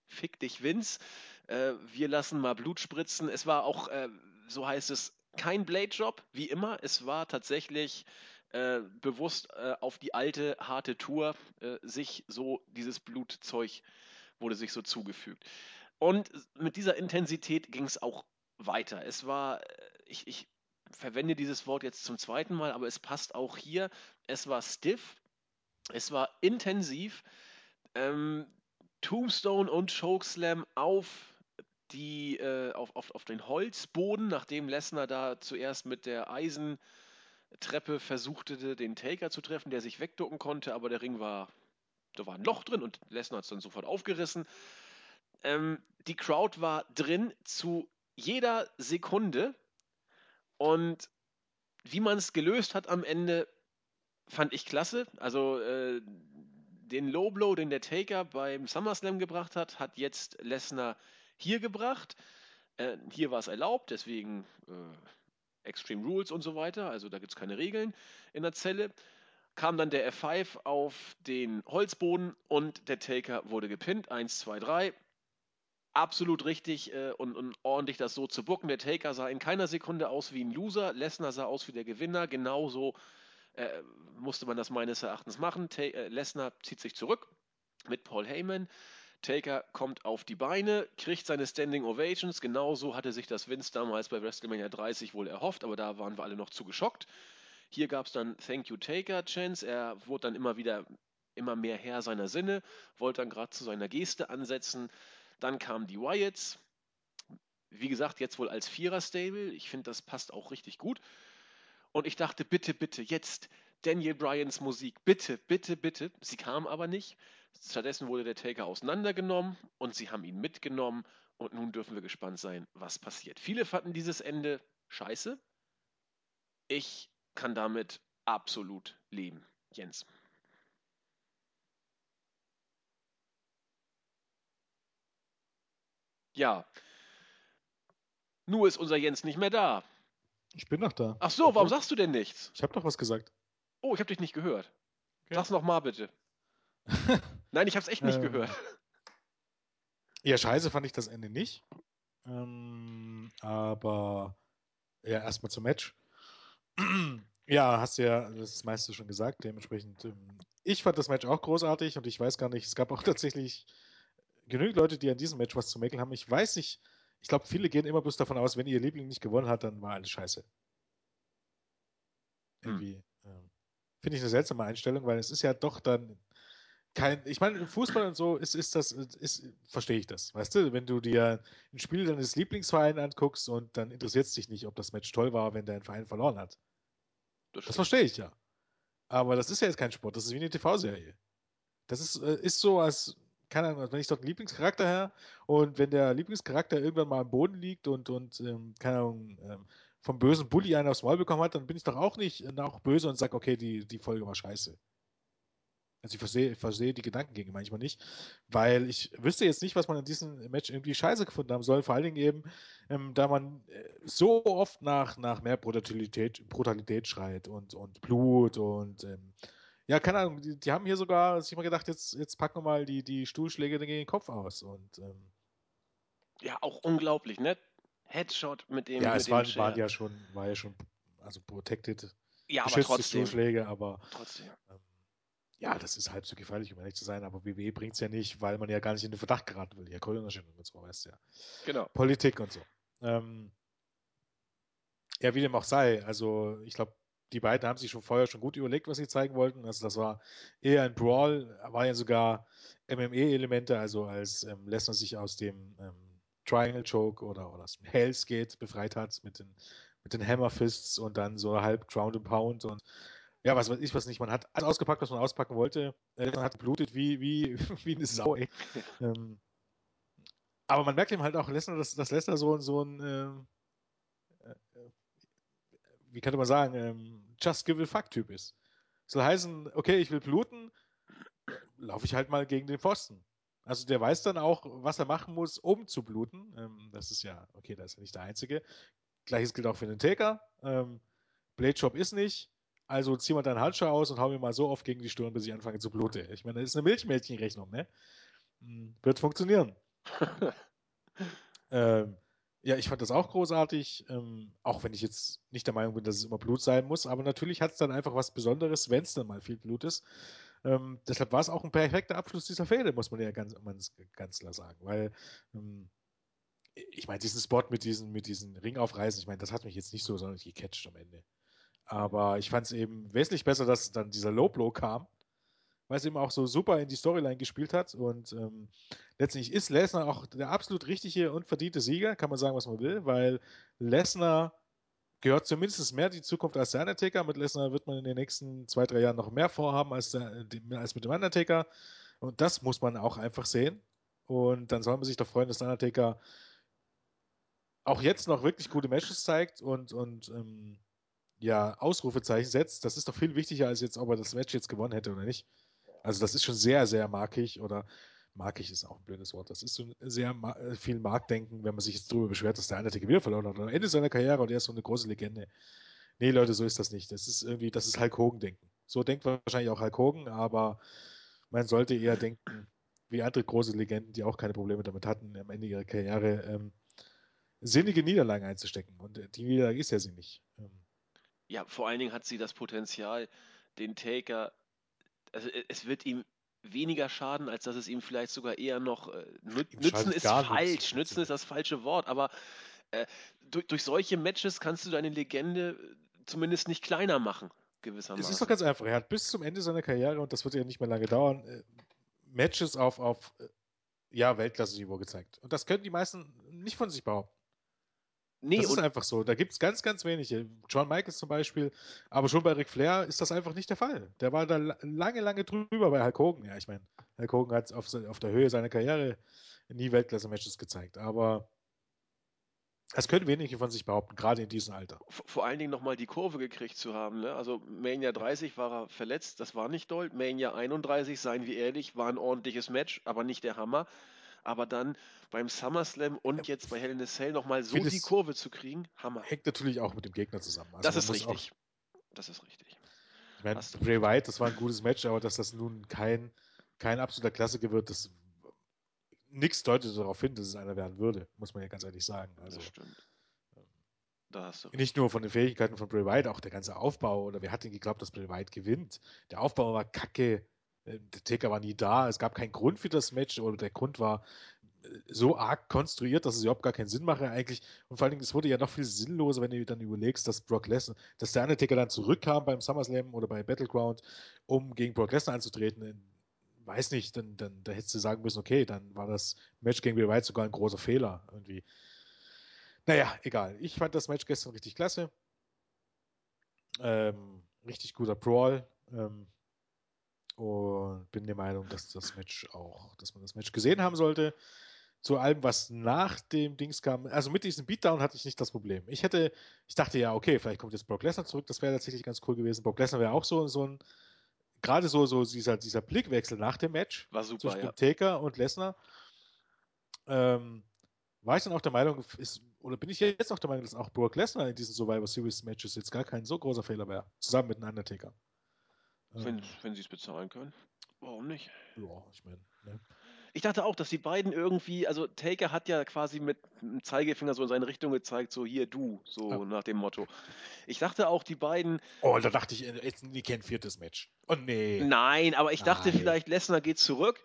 A: fick dich Vince, äh, wir lassen mal Blut spritzen. Es war auch, äh, so heißt es, kein Blade-Job, wie immer. Es war tatsächlich äh, bewusst äh, auf die alte, harte Tour äh, sich so dieses Blutzeug wurde sich so zugefügt. Und mit dieser Intensität ging es auch weiter. Es war, äh, ich, ich verwende dieses Wort jetzt zum zweiten Mal, aber es passt auch hier. Es war stiff, es war intensiv. Ähm, Tombstone und Chokeslam auf die, äh, auf, auf, auf den Holzboden, nachdem Lesnar da zuerst mit der Eisentreppe versuchte, den Taker zu treffen, der sich wegducken konnte, aber der Ring war da war ein Loch drin und Lesnar hat es dann sofort aufgerissen. Ähm, die Crowd war drin zu jeder Sekunde und wie man es gelöst hat am Ende, fand ich klasse. Also äh, den Low Blow, den der Taker beim SummerSlam gebracht hat, hat jetzt Lesnar hier gebracht. Äh, hier war es erlaubt, deswegen äh, Extreme Rules und so weiter. Also da gibt es keine Regeln in der Zelle kam dann der F5 auf den Holzboden und der Taker wurde gepinnt. 1, 2, 3. Absolut richtig äh, und, und, ordentlich das so zu bucken. Der Taker sah in keiner Sekunde aus wie ein Loser. Lesnar sah aus wie der Gewinner. Genauso äh, musste man das meines Erachtens machen. äh, Lesnar zieht sich zurück mit Paul Heyman. Taker kommt auf die Beine, kriegt seine Standing Ovations. Genauso hatte sich das Vince damals bei WrestleMania 30 wohl erhofft, aber da waren wir alle noch zu geschockt. Hier gab es dann Thank You Taker Chance. Er wurde dann immer wieder immer mehr Herr seiner Sinne, wollte dann gerade zu seiner Geste ansetzen. Dann kamen die Wyatts, Wie gesagt, jetzt wohl als Vierer-Stable. Ich finde, das passt auch richtig gut. Und ich dachte, bitte, bitte, jetzt Daniel Bryans Musik, bitte, bitte, bitte. Sie kam aber nicht. Stattdessen wurde der Taker auseinandergenommen und sie haben ihn mitgenommen. Und nun dürfen wir gespannt sein, was passiert. Viele fanden dieses Ende scheiße. Ich kann damit absolut leben. Jens. Ja. Nur ist unser Jens nicht mehr da.
B: Ich bin noch da.
A: Ach so, warum sagst du denn nichts?
B: Ich habe doch was gesagt.
A: Oh, ich habe dich nicht gehört.
B: Okay.
A: Sag's noch mal bitte. Nein, ich habe es echt nicht
B: Ähm,
A: gehört.
B: Ja, scheiße fand ich das Ende nicht. Ähm, aber ja, erstmal zum Match. Ja, hast ja das meiste schon gesagt. Dementsprechend, ähm, ich fand das Match auch großartig und ich weiß gar nicht, es gab auch tatsächlich genügend Leute, die an diesem Match was zu mäkeln haben. Ich weiß nicht, ich glaube, viele gehen immer bloß davon aus, wenn ihr Liebling nicht gewonnen hat, dann war alles scheiße.
A: Hm.
B: Irgendwie. Ähm, Finde ich eine seltsame Einstellung, weil es ist ja doch dann kein, ich meine, im Fußball und so ist, ist das, ist, verstehe ich das, weißt du, wenn du dir ein Spiel deines Lieblingsvereins anguckst und dann interessiert es dich nicht, ob das Match toll war, wenn dein Verein verloren hat.
A: Das
B: Das verstehe ich ja. Aber das ist ja jetzt kein Sport, das ist wie eine TV-Serie. Das ist, äh, ist so, als, keine Ahnung, als wenn ich dort einen Lieblingscharakter her und wenn der Lieblingscharakter irgendwann mal am Boden liegt und, und ähm, keine Ahnung, ähm, vom bösen Bully einen aufs Maul bekommen hat, dann bin ich doch auch nicht äh, auch böse und sage, okay, die, die Folge war scheiße. Also ich verstehe, ich verstehe die Gedankengänge manchmal nicht, weil ich wüsste jetzt nicht, was man in diesem Match irgendwie scheiße gefunden haben soll. Vor allen Dingen eben, ähm, da man äh, so oft nach, nach mehr Brutalität, Brutalität schreit und, und Blut und ähm, ja, keine Ahnung, die, die haben hier sogar sich mal gedacht, jetzt, jetzt packen wir mal die, die Stuhlschläge gegen den Kopf aus. Und ähm,
A: Ja, auch unglaublich, ne? Headshot mit dem,
B: ja, es
A: Chair.
B: waren ja schon, war ja schon, also protected,
A: ja, aber trotzdem.
B: Stuhlschläge, aber
A: Trotzdem.
B: Ähm, ja, das ist halb so gefährlich, um ehrlich zu sein, aber WWE bringt es ja nicht, weil man ja gar nicht in den Verdacht geraten will. Ja, Kohlenunterstellung und so, weißt du ja.
A: Genau.
B: Politik und so. Ähm, ja, wie dem auch sei, also ich glaube, die beiden haben sich schon vorher schon gut überlegt, was sie zeigen wollten. Also das war eher ein Brawl, war ja sogar MMA-Elemente, also als ähm, Lesnar sich aus dem ähm, Triangle Choke oder, oder aus dem Hells Gate befreit hat mit den, mit den Hammer Fists und dann so halb Ground and Pound und ja, was weiß ich, was nicht. Man hat alles ausgepackt, was man auspacken wollte. Äh, Man hat geblutet wie, wie, wie eine Sau, ey. ähm, aber man merkt ihm halt auch Lesnar, dass, dass Lesnar so, so ein, ähm, äh, wie könnte man sagen, ähm, Just Give a Fuck-Typ ist. Soll heißen, okay, ich will bluten, laufe ich halt mal gegen den Pfosten. Also der weiß dann auch, was er machen muss, um zu bluten. Ähm, das ist ja, okay, das ist ja nicht der Einzige. Gleiches gilt auch für den Taker. Ähm, Blade Shop ist nicht. Also zieh mal deinen Handschuh aus und hau mir mal so oft gegen die Stirn, bis ich anfange zu bluten. Ich meine, das ist eine Milchmädchenrechnung, ne? Hm, Wird funktionieren. Ähm, ja, ich fand das auch großartig, ähm, auch wenn ich jetzt nicht der Meinung bin, dass es immer Blut sein muss, aber natürlich hat es dann einfach was Besonderes, wenn es dann mal viel Blut ist. Ähm, deshalb war es auch ein perfekter Abschluss dieser Fehde, muss man ja ganz, ganz, ganz klar sagen, weil ähm, ich meine, diesen Spot mit diesen, mit diesen Ringaufreißen, ich meine, das hat mich jetzt nicht so sonderlich gecatcht am Ende. Aber ich fand es eben wesentlich besser, dass dann dieser Low Blow kam, weil es eben auch so super in die Storyline gespielt hat. Und ähm, letztendlich ist Lesnar auch der absolut richtige und verdiente Sieger, kann man sagen, was man will, weil Lesnar gehört zumindest mehr die Zukunft als der Undertaker. Mit Lesnar wird man in den nächsten zwei, drei Jahren noch mehr vorhaben als, der, als mit dem Undertaker. Und das muss man auch einfach sehen. Und dann soll man sich doch freuen, dass der Undertaker auch jetzt noch wirklich gute Matches zeigt und, und ähm, ja, Ausrufezeichen setzt. Das ist doch viel wichtiger, als jetzt, ob er das Match jetzt gewonnen hätte oder nicht. Also das ist schon sehr, sehr markig oder markig ist auch ein blödes Wort. Das ist so sehr ma viel Marktdenken, wenn man sich jetzt darüber beschwert, dass der Undertaker wieder verloren hat am Ende seiner Karriere und er ist so eine große Legende. Nee, Leute, so ist das nicht. Das ist irgendwie, das ist Hulk Hogan-Denken. So denkt wahrscheinlich auch Hulk Hogan, aber man sollte eher denken, wie andere große Legenden, die auch keine Probleme damit hatten, am Ende ihrer Karriere ähm, sinnige Niederlagen einzustecken. Und äh, die Niederlage ist ja. Ähm,
A: Ja, vor allen Dingen hat sie das Potenzial, den Taker, also e- es wird ihm weniger schaden, als dass es ihm vielleicht sogar eher noch äh, nü
B: Ihm
A: nützen ist
B: gar nichts,
A: falsch,
B: nützen
A: ist das falsche Wort, aber äh, durch, durch solche Matches kannst du deine Legende äh, zumindest nicht kleiner machen,
B: Es ist
A: gewissermaßen.
B: doch ganz einfach. Er hat bis zum Ende seiner Karriere, und das wird ja nicht mehr lange dauern, äh, Matches auf, auf äh, ja, Weltklasse-Niveau gezeigt. Und das können die meisten nicht von sich behaupten. Nee, das ist einfach so. Da gibt es ganz, ganz wenige. John Michaels zum Beispiel, aber schon bei Ric Flair ist das einfach nicht der Fall. Der war da lange, lange drüber bei Hulk Hogan. Ja, ich meine, Hulk Hogan hat auf, auf der Höhe seiner Karriere nie Weltklasse-Matches gezeigt. Aber das können wenige von sich behaupten, gerade in diesem Alter.
A: Vor allen Dingen nochmal die Kurve gekriegt zu haben. Ne? Also Mania 30 war er verletzt, das war nicht doll. Mania 31, seien wir ehrlich, war ein ordentliches Match, aber nicht der Hammer aber dann beim SummerSlam und jetzt bei Hell in a Cell nochmal so die Kurve zu kriegen, Hammer.
B: Hängt natürlich auch mit dem Gegner zusammen.
A: Also das ist richtig. das ist richtig.
B: Ich meine, Bray White, das war ein gutes Match, aber dass das nun kein, kein absoluter Klassiker wird, das nichts deutet darauf hin, dass es einer werden würde, muss man ja ganz ehrlich sagen. Also, das stimmt. Nicht nur von den Fähigkeiten von Bray White, auch der ganze Aufbau, oder wer hat denn geglaubt, dass Bray White gewinnt? Der Aufbau war kacke, Taker war nie da, es gab keinen Grund für das Match oder der Grund war äh, so arg konstruiert, dass es überhaupt gar keinen Sinn mache eigentlich. Und vor allen Dingen, es wurde ja noch viel sinnloser, wenn du dann überlegst, dass Brock Lesnar, dass der Undertaker dann zurückkam beim SummerSlam oder bei Battleground, um gegen Brock Lesnar anzutreten. Weiß nicht, dann, dann da hättest du sagen müssen, okay, dann war das Match gegen Bill White sogar ein großer Fehler irgendwie. Naja, egal. Ich fand das Match gestern richtig klasse. Ähm, richtig guter Brawl. Ähm, und bin der Meinung, dass das Match auch, dass man das Match gesehen haben sollte. Zu allem, was nach dem Dings kam, also mit diesem Beatdown hatte ich nicht das Problem. Ich hätte, ich dachte ja, okay, vielleicht kommt jetzt Brock Lesnar zurück, das wäre tatsächlich ganz cool gewesen. Brock Lesnar wäre auch so, so ein, gerade so, so dieser, dieser Blickwechsel nach dem Match
A: war super,
B: zwischen ja. Taker und Lesnar. Ähm, war ich dann auch der Meinung, ist, oder bin ich jetzt auch der Meinung, dass auch Brock Lesnar in diesen Survivor Series Matches jetzt gar kein so großer Fehler wäre, zusammen mit einem Undertaker.
A: Wenn, ähm, wenn sie es bezahlen können. Warum nicht?
B: Ja, ich meine. Ne?
A: Ich dachte auch, dass die beiden irgendwie, also Taker hat ja quasi mit dem Zeigefinger so in seine Richtung gezeigt, so hier du, so ja. nach dem Motto. Ich dachte auch, die beiden.
B: Oh, da dachte ich, jetzt nie kein viertes Match. Oh nee.
A: Nein, aber ich dachte Nein. vielleicht, Lesnar geht zurück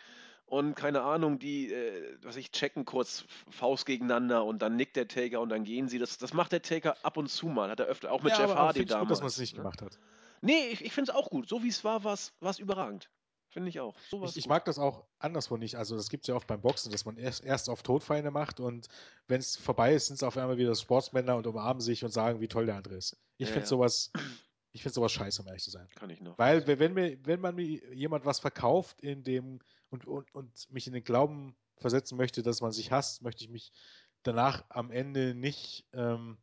A: und keine Ahnung, die, äh, was ich, checken kurz Faust gegeneinander und dann nickt der Taker und dann gehen sie. Das, das macht der Taker ab und zu mal. Hat er öfter, auch mit ja, Jeff Hardy damals. Gut,
B: dass man es nicht ne? gemacht hat.
A: Nee, ich, ich finde es auch gut. So wie es war, war es überragend. Finde ich auch.
B: ich, ich mag das auch anderswo nicht. Also, das gibt es ja oft beim Boxen, dass man erst, erst auf Todfeinde macht und wenn es vorbei ist, sind es auf einmal wieder Sportsmänner und umarmen sich und sagen, wie toll der andere ist. Ich ja, finde ja. sowas. Ich finde sowas scheiße, um ehrlich zu sein.
A: Kann ich noch.
B: Weil, wenn, mir, wenn man mir jemand was verkauft in dem und, und, und mich in den Glauben versetzen möchte, dass man sich hasst, möchte ich mich danach am Ende nicht ähm,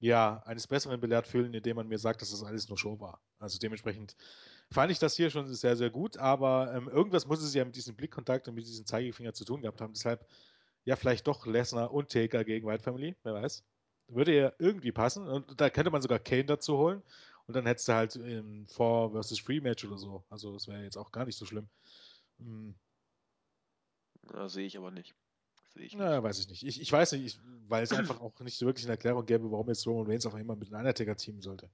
B: ja, eines Besseren belehrt fühlen, indem man mir sagt, dass das alles nur Show war. Also dementsprechend fand ich das hier schon sehr, sehr gut, aber ähm, irgendwas muss es ja mit diesem Blickkontakt und mit diesem Zeigefinger zu tun gehabt haben. Deshalb ja vielleicht doch Lesnar und Taker gegen White Family, wer weiß. Würde ja irgendwie passen. Und da könnte man sogar Kane dazu holen. Und dann hättest du halt im 4 vs. Free Match oder so. Also das wäre jetzt auch gar nicht so schlimm. Hm.
A: Sehe ich aber nicht.
B: Sehe ich Na, weiß ich nicht. Ich, ich weiß nicht, ich, weil es einfach auch nicht so wirklich eine Erklärung gäbe, warum jetzt Roman Reigns auf einmal mit einem Undertaker teamen sollte.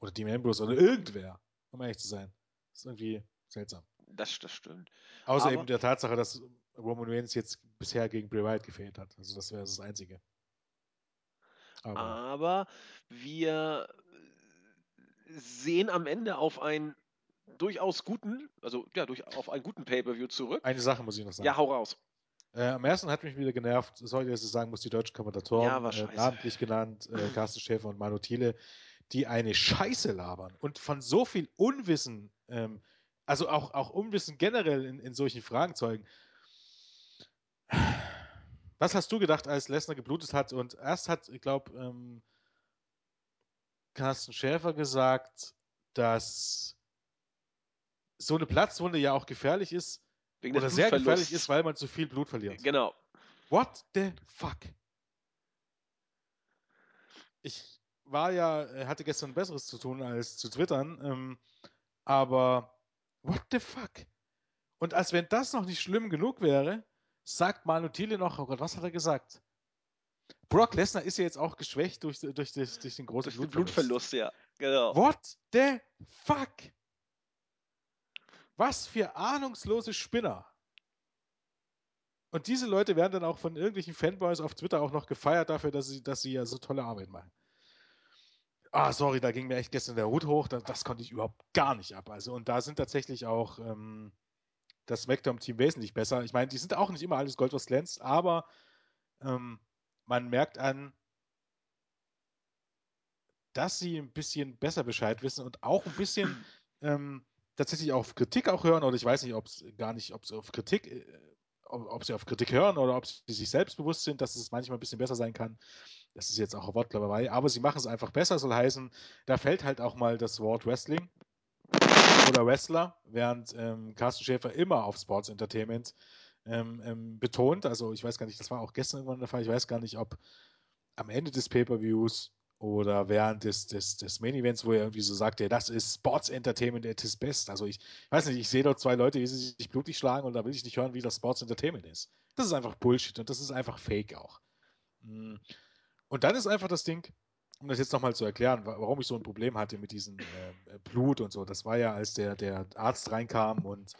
B: Oder Dean Ambrose oder irgendwer, um ehrlich zu sein. Das ist irgendwie seltsam.
A: Das, das stimmt.
B: Außer Aber eben der Tatsache, dass Roman Reigns jetzt bisher gegen Bray Wyatt gefehlt hat. Also das wäre das Einzige.
A: Aber, Aber wir sehen am Ende auf einen durchaus guten, also ja, durch, auf einen guten Pay-Per-View zurück.
B: Eine Sache muss ich noch sagen.
A: Ja, hau raus.
B: Äh, am ersten hat mich wieder genervt, dass ich sagen muss, die deutschen Kommentatoren,
A: ja,
B: äh, namentlich genannt, äh, Carsten Schäfer und Manu Thiele, die eine Scheiße labern und von so viel Unwissen, ähm, also auch, auch Unwissen generell in, in solchen Fragen zeugen. Was hast du gedacht, als Lesnar geblutet hat? Und erst hat, ich glaube, ähm, Carsten Schäfer gesagt, dass so eine Platzwunde ja auch gefährlich ist, Wegen Oder sehr gefährlich ist, weil man zu viel Blut verliert.
A: Genau.
B: What the fuck? Ich war ja, äh, hatte gestern Besseres zu tun, als zu twittern, ähm, aber what the fuck? Und als wenn das noch nicht schlimm genug wäre, sagt Manu Thiele noch, oh Gott, was hat er gesagt? Brock Lesnar ist ja jetzt auch geschwächt durch, durch, durch, durch den großen durch
A: Blutverlust. Blutverlust. ja. Genau.
B: What the fuck? Was für ahnungslose Spinner. Und diese Leute werden dann auch von irgendwelchen Fanboys auf Twitter auch noch gefeiert dafür, dass sie, dass sie ja so tolle Arbeit machen. Ah, sorry, da ging mir echt gestern der Hut hoch. Das, das konnte ich überhaupt gar nicht ab. Also, und da sind tatsächlich auch ähm, das Smackdown-Team wesentlich besser. Ich meine, die sind auch nicht immer alles Gold, was glänzt, aber ähm, man merkt an, dass sie ein bisschen besser Bescheid wissen und auch ein bisschen ähm, tatsächlich auf Kritik auch hören, oder ich weiß nicht, ob es gar nicht, ob sie auf Kritik, äh, ob, ob, sie auf Kritik hören oder ob sie sich selbst bewusst sind, dass es manchmal ein bisschen besser sein kann. Das ist jetzt auch Wortklauberei, aber sie machen es einfach besser, soll heißen, da fällt halt auch mal das Wort Wrestling oder Wrestler, während ähm, Carsten Schäfer immer auf Sports Entertainment ähm, ähm, betont. Also ich weiß gar nicht, das war auch gestern irgendwann der Fall, ich weiß gar nicht, ob am Ende des Pay-Per-Views oder während des, des, des Main Events, wo er irgendwie so sagt, ja, das ist Sports Entertainment at his best. Also ich weiß nicht, ich sehe dort zwei Leute, die sich blutig schlagen und da will ich nicht hören, wie das Sports Entertainment ist. Das ist einfach Bullshit und das ist einfach Fake auch. Mm. Und dann ist einfach das Ding, um das jetzt nochmal zu erklären, warum ich so ein Problem hatte mit diesem äh, Blut und so. Das war ja, als der, der Arzt reinkam und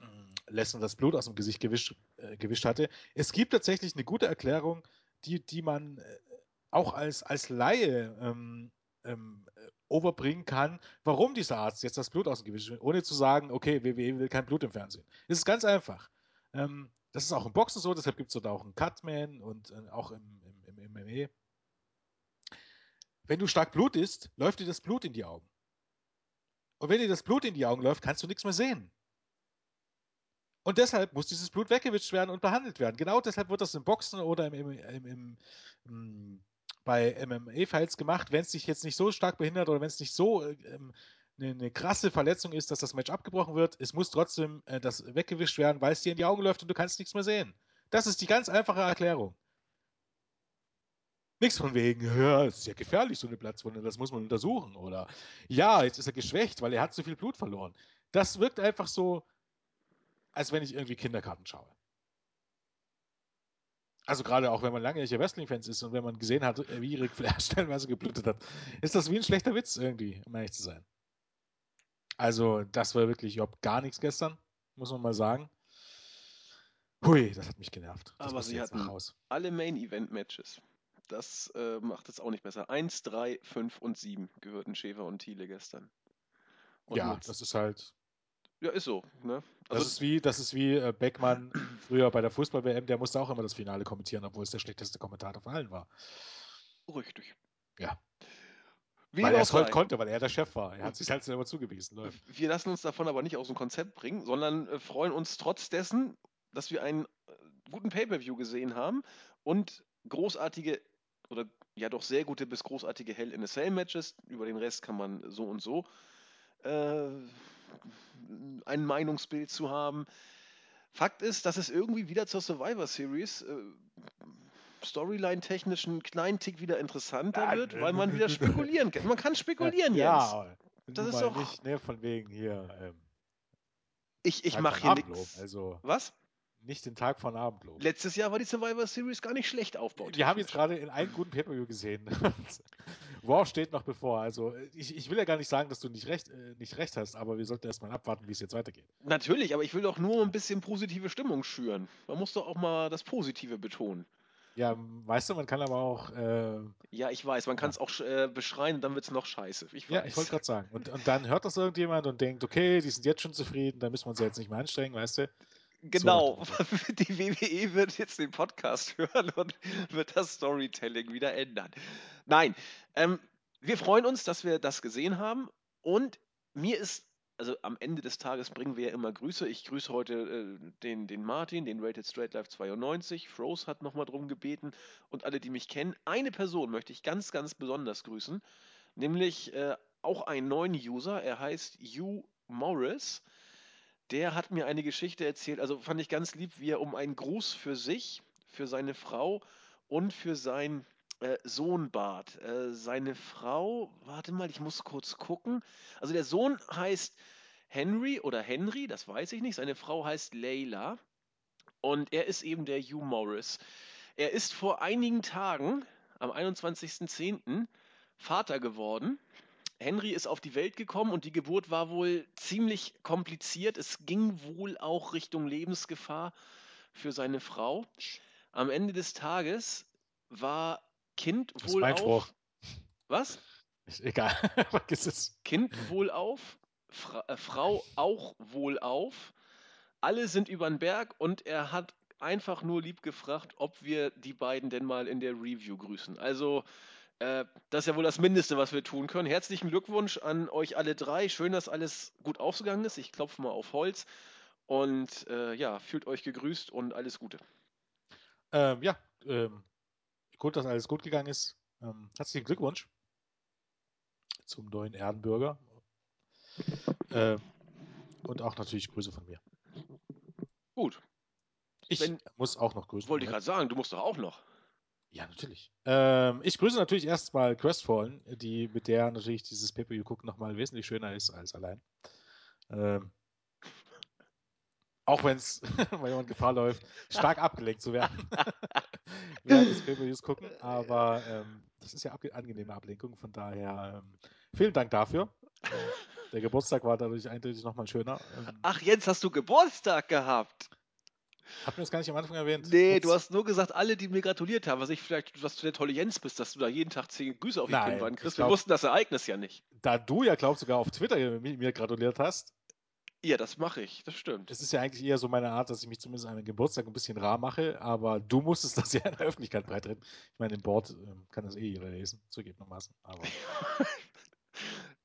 B: äh, Lesnar das Blut aus dem Gesicht gewischt, äh, gewischt hatte. Es gibt tatsächlich eine gute Erklärung, die, die man äh, auch als, als Laie ähm, ähm, overbringen kann, warum dieser Arzt jetzt das Blut aus dem Gewicht, ohne zu sagen, okay, WWE will kein Blut im Fernsehen. Es ist ganz einfach. Ähm, das ist auch im Boxen so, deshalb gibt es dort auch einen Cutman und äh, auch im, im, im MMA. Wenn du stark Blut isst, läuft dir das Blut in die Augen. Und wenn dir das Blut in die Augen läuft, kannst du nichts mehr sehen. Und deshalb muss dieses Blut weggewischt werden und behandelt werden. Genau deshalb wird das im Boxen oder im, im, im, im bei MMA-Fights gemacht, wenn es dich jetzt nicht so stark behindert oder wenn es nicht so ähm, eine, eine, krasse Verletzung ist, dass das Match abgebrochen wird, es muss trotzdem äh, das weggewischt werden, weil es dir in die Augen läuft und du kannst nichts mehr sehen. Das ist die ganz einfache Erklärung. Nichts von wegen, ja, es ist ja gefährlich, so eine Platzwunde, das muss man untersuchen. Oder ja, jetzt ist er geschwächt, weil er hat zu viel Blut verloren. Das wirkt einfach so, als wenn ich irgendwie Kinderkarten schaue. Also gerade auch, wenn man langjähriger Wrestling-Fans ist und wenn man gesehen hat, wie Ric Flair stellenweise geblutet hat, ist das wie ein schlechter Witz irgendwie, um ehrlich zu sein. Also das war wirklich überhaupt gar nichts gestern, muss man mal sagen. Hui, das hat mich genervt. Das
A: Aber sie hatten alle Main-Event-Matches. Das äh, macht es auch nicht besser. 1, 3, 5 und 7 gehörten Schäfer und Thiele gestern.
B: Und ja, das ist halt
A: ja, ist so. Ne?
B: Also das ist wie, das ist wie äh, Beckmann früher bei der Fußball-WM, der musste auch immer das Finale kommentieren, obwohl es der schlechteste Kommentator von allen war.
A: Richtig.
B: Ja. Wie weil er es heute konnte, weil er der Chef war. Er hat sich halt selber zugewiesen. Läuft.
A: Wir lassen uns davon aber nicht aus dem Konzept bringen, sondern äh, freuen uns trotz dessen, dass wir einen äh, guten Pay-Per-View gesehen haben und großartige oder ja doch sehr gute bis großartige Hell in a Cell Matches. Über den Rest kann man so und so äh, ein Meinungsbild zu haben. Fakt ist, dass es irgendwie wieder zur Survivor Series äh, Storyline-technisch einen kleinen Tick wieder interessanter ja, wird, weil man wieder spekulieren kann. Man kann spekulieren
B: ja, Jens. Ja, das ist doch nicht, ne, von wegen hier. Ähm,
A: ich ich mache hier nichts.
B: Also,
A: Was?
B: Nicht den Tag von Abendlob.
A: Letztes Jahr war die Survivor Series gar nicht schlecht aufgebaut.
B: Wir haben jetzt gerade in einem guten Pay-Per-View gesehen. wow steht noch bevor. Also ich, ich, will ja gar nicht sagen, dass du nicht recht, äh, nicht recht hast, aber wir sollten erstmal abwarten, wie es jetzt weitergeht.
A: Natürlich, aber ich will doch nur ein bisschen positive Stimmung schüren. Man muss doch auch mal das Positive betonen.
B: Ja, weißt du, man kann aber auch. Äh,
A: ja, ich weiß, man kann es ja. auch äh, beschreien und dann wird es noch scheiße.
B: Ich ja, ich wollte gerade sagen. Und, und dann hört das irgendjemand und denkt, okay, die sind jetzt schon zufrieden, da müssen wir uns jetzt nicht mehr anstrengen, weißt du?
A: Genau, so. die WWE wird jetzt den Podcast hören und wird das Storytelling wieder ändern. Nein, ähm, wir freuen uns, dass wir das gesehen haben und mir ist, also am Ende des Tages bringen wir ja immer Grüße. Ich grüße heute äh, den, den Martin, den Rated Straight Life 92. Froze hat nochmal drum gebeten und alle, die mich kennen. Eine Person möchte ich ganz, ganz besonders grüßen, nämlich äh, auch einen neuen User. Er heißt Hugh Morris der hat mir eine Geschichte erzählt, also fand ich ganz lieb, wie er um einen Gruß für sich, für seine Frau und für seinen äh, Sohn bat. Äh, seine Frau, warte mal, ich muss kurz gucken. Also der Sohn heißt Henry oder Henry, das weiß ich nicht. Seine Frau heißt Leila und er ist eben der Hugh Morris. Er ist vor einigen Tagen, am 21.10., Vater geworden Henry ist auf die Welt gekommen und die Geburt war wohl ziemlich kompliziert. Es ging wohl auch Richtung Lebensgefahr für seine Frau. Am Ende des Tages war Kind das wohl auf. Was?
B: Ist egal. Vergiss es.
A: Kind wohl auf, Fra äh, Frau auch wohl auf. Alle sind über den Berg und er hat einfach nur lieb gefragt, ob wir die beiden denn mal in der Review grüßen. Also, äh, das ist ja wohl das Mindeste, was wir tun können. Herzlichen Glückwunsch an euch alle drei. Schön, dass alles gut ausgegangen ist. Ich klopfe mal auf Holz. Und äh, ja, fühlt euch gegrüßt und alles Gute.
B: Ähm, ja, ähm, gut, dass alles gut gegangen ist. Ähm, herzlichen Glückwunsch zum neuen Erdenbürger. Äh, und auch natürlich Grüße von mir.
A: Gut.
B: Ich
A: Wenn-
B: muss auch noch grüßen.
A: Wollte ich gerade sagen, du musst doch auch noch.
B: Ja, natürlich. Ähm, ich grüße natürlich erstmal Crestfallen, die mit der natürlich dieses Pay-Per-View gucken nochmal wesentlich schöner ist als allein. Ähm, auch wenn es, weil jemand Gefahr läuft, stark abgelenkt zu werden. während des Pay-Per-Views gucken, aber ähm, das ist ja abge angenehme Ablenkung, von daher ähm, vielen Dank dafür. Äh, der Geburtstag war dadurch eindeutig nochmal schöner. Ähm,
A: Ach, Jens, hast du Geburtstag gehabt?
B: Hab mir das gar nicht am Anfang erwähnt.
A: Nee,
B: Ups.
A: du hast nur gesagt, alle, die mir gratuliert haben, was ich vielleicht, was du der tolle Jens bist, dass du da jeden Tag zehn Grüße auf die Kinnwand kriegst.
B: glaub-
A: Wir wussten das Ereignis ja nicht.
B: Da du ja, glaubst sogar auf Twitter mir, gratuliert hast,
A: Ja, das mache ich, das stimmt.
B: es ist ja eigentlich eher so meine Art, dass ich mich zumindest an meinem Geburtstag ein bisschen rar mache, aber du musstest das ja in der Öffentlichkeit breitreten. Ich meine, im Board ähm, kann das eh jeder lesen, zugegebenermaßen. Aber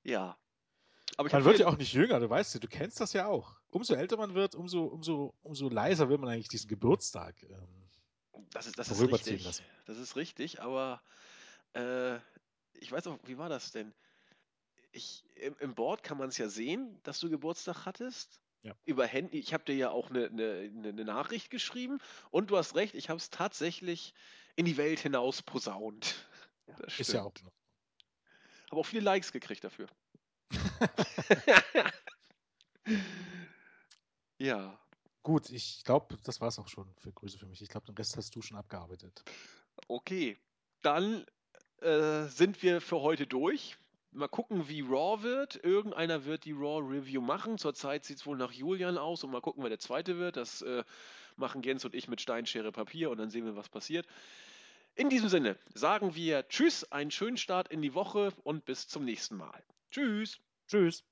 A: Ja.
B: Man wird ja auch nicht jünger, du weißt ja, du kennst das ja auch. Umso älter man wird, umso, umso, umso leiser will man eigentlich diesen Geburtstag. Ähm,
A: Das ist, das ist
B: vorüberziehen
A: richtig.
B: lassen.
A: Das ist richtig, aber äh, ich weiß auch, wie war das denn? Ich, im, Im Board kann man es ja sehen, dass du Geburtstag hattest.
B: Ja.
A: Über Handy. Ich habe dir ja auch eine ne, ne, ne Nachricht geschrieben und du hast recht, ich habe es tatsächlich in die Welt hinaus posaunt. Das
B: ist ja auch.
A: Habe auch viele Likes gekriegt dafür. ja,
B: Gut, ich glaube, das war es auch schon für Grüße für mich. Ich glaube, den Rest hast du schon abgearbeitet.
A: okay. Dann äh, sind wir für heute durch. Mal gucken, wie Raw wird. Irgendeiner wird die Raw Review machen. Zurzeit sieht es wohl nach Julian aus und mal gucken, wer der zweite wird. Das äh, machen Jens und ich mit Steinschere Papier und dann sehen wir, was passiert. In diesem Sinne sagen wir Tschüss, einen schönen Start in die Woche und bis zum nächsten Mal. Tschüss.
B: Tschüss.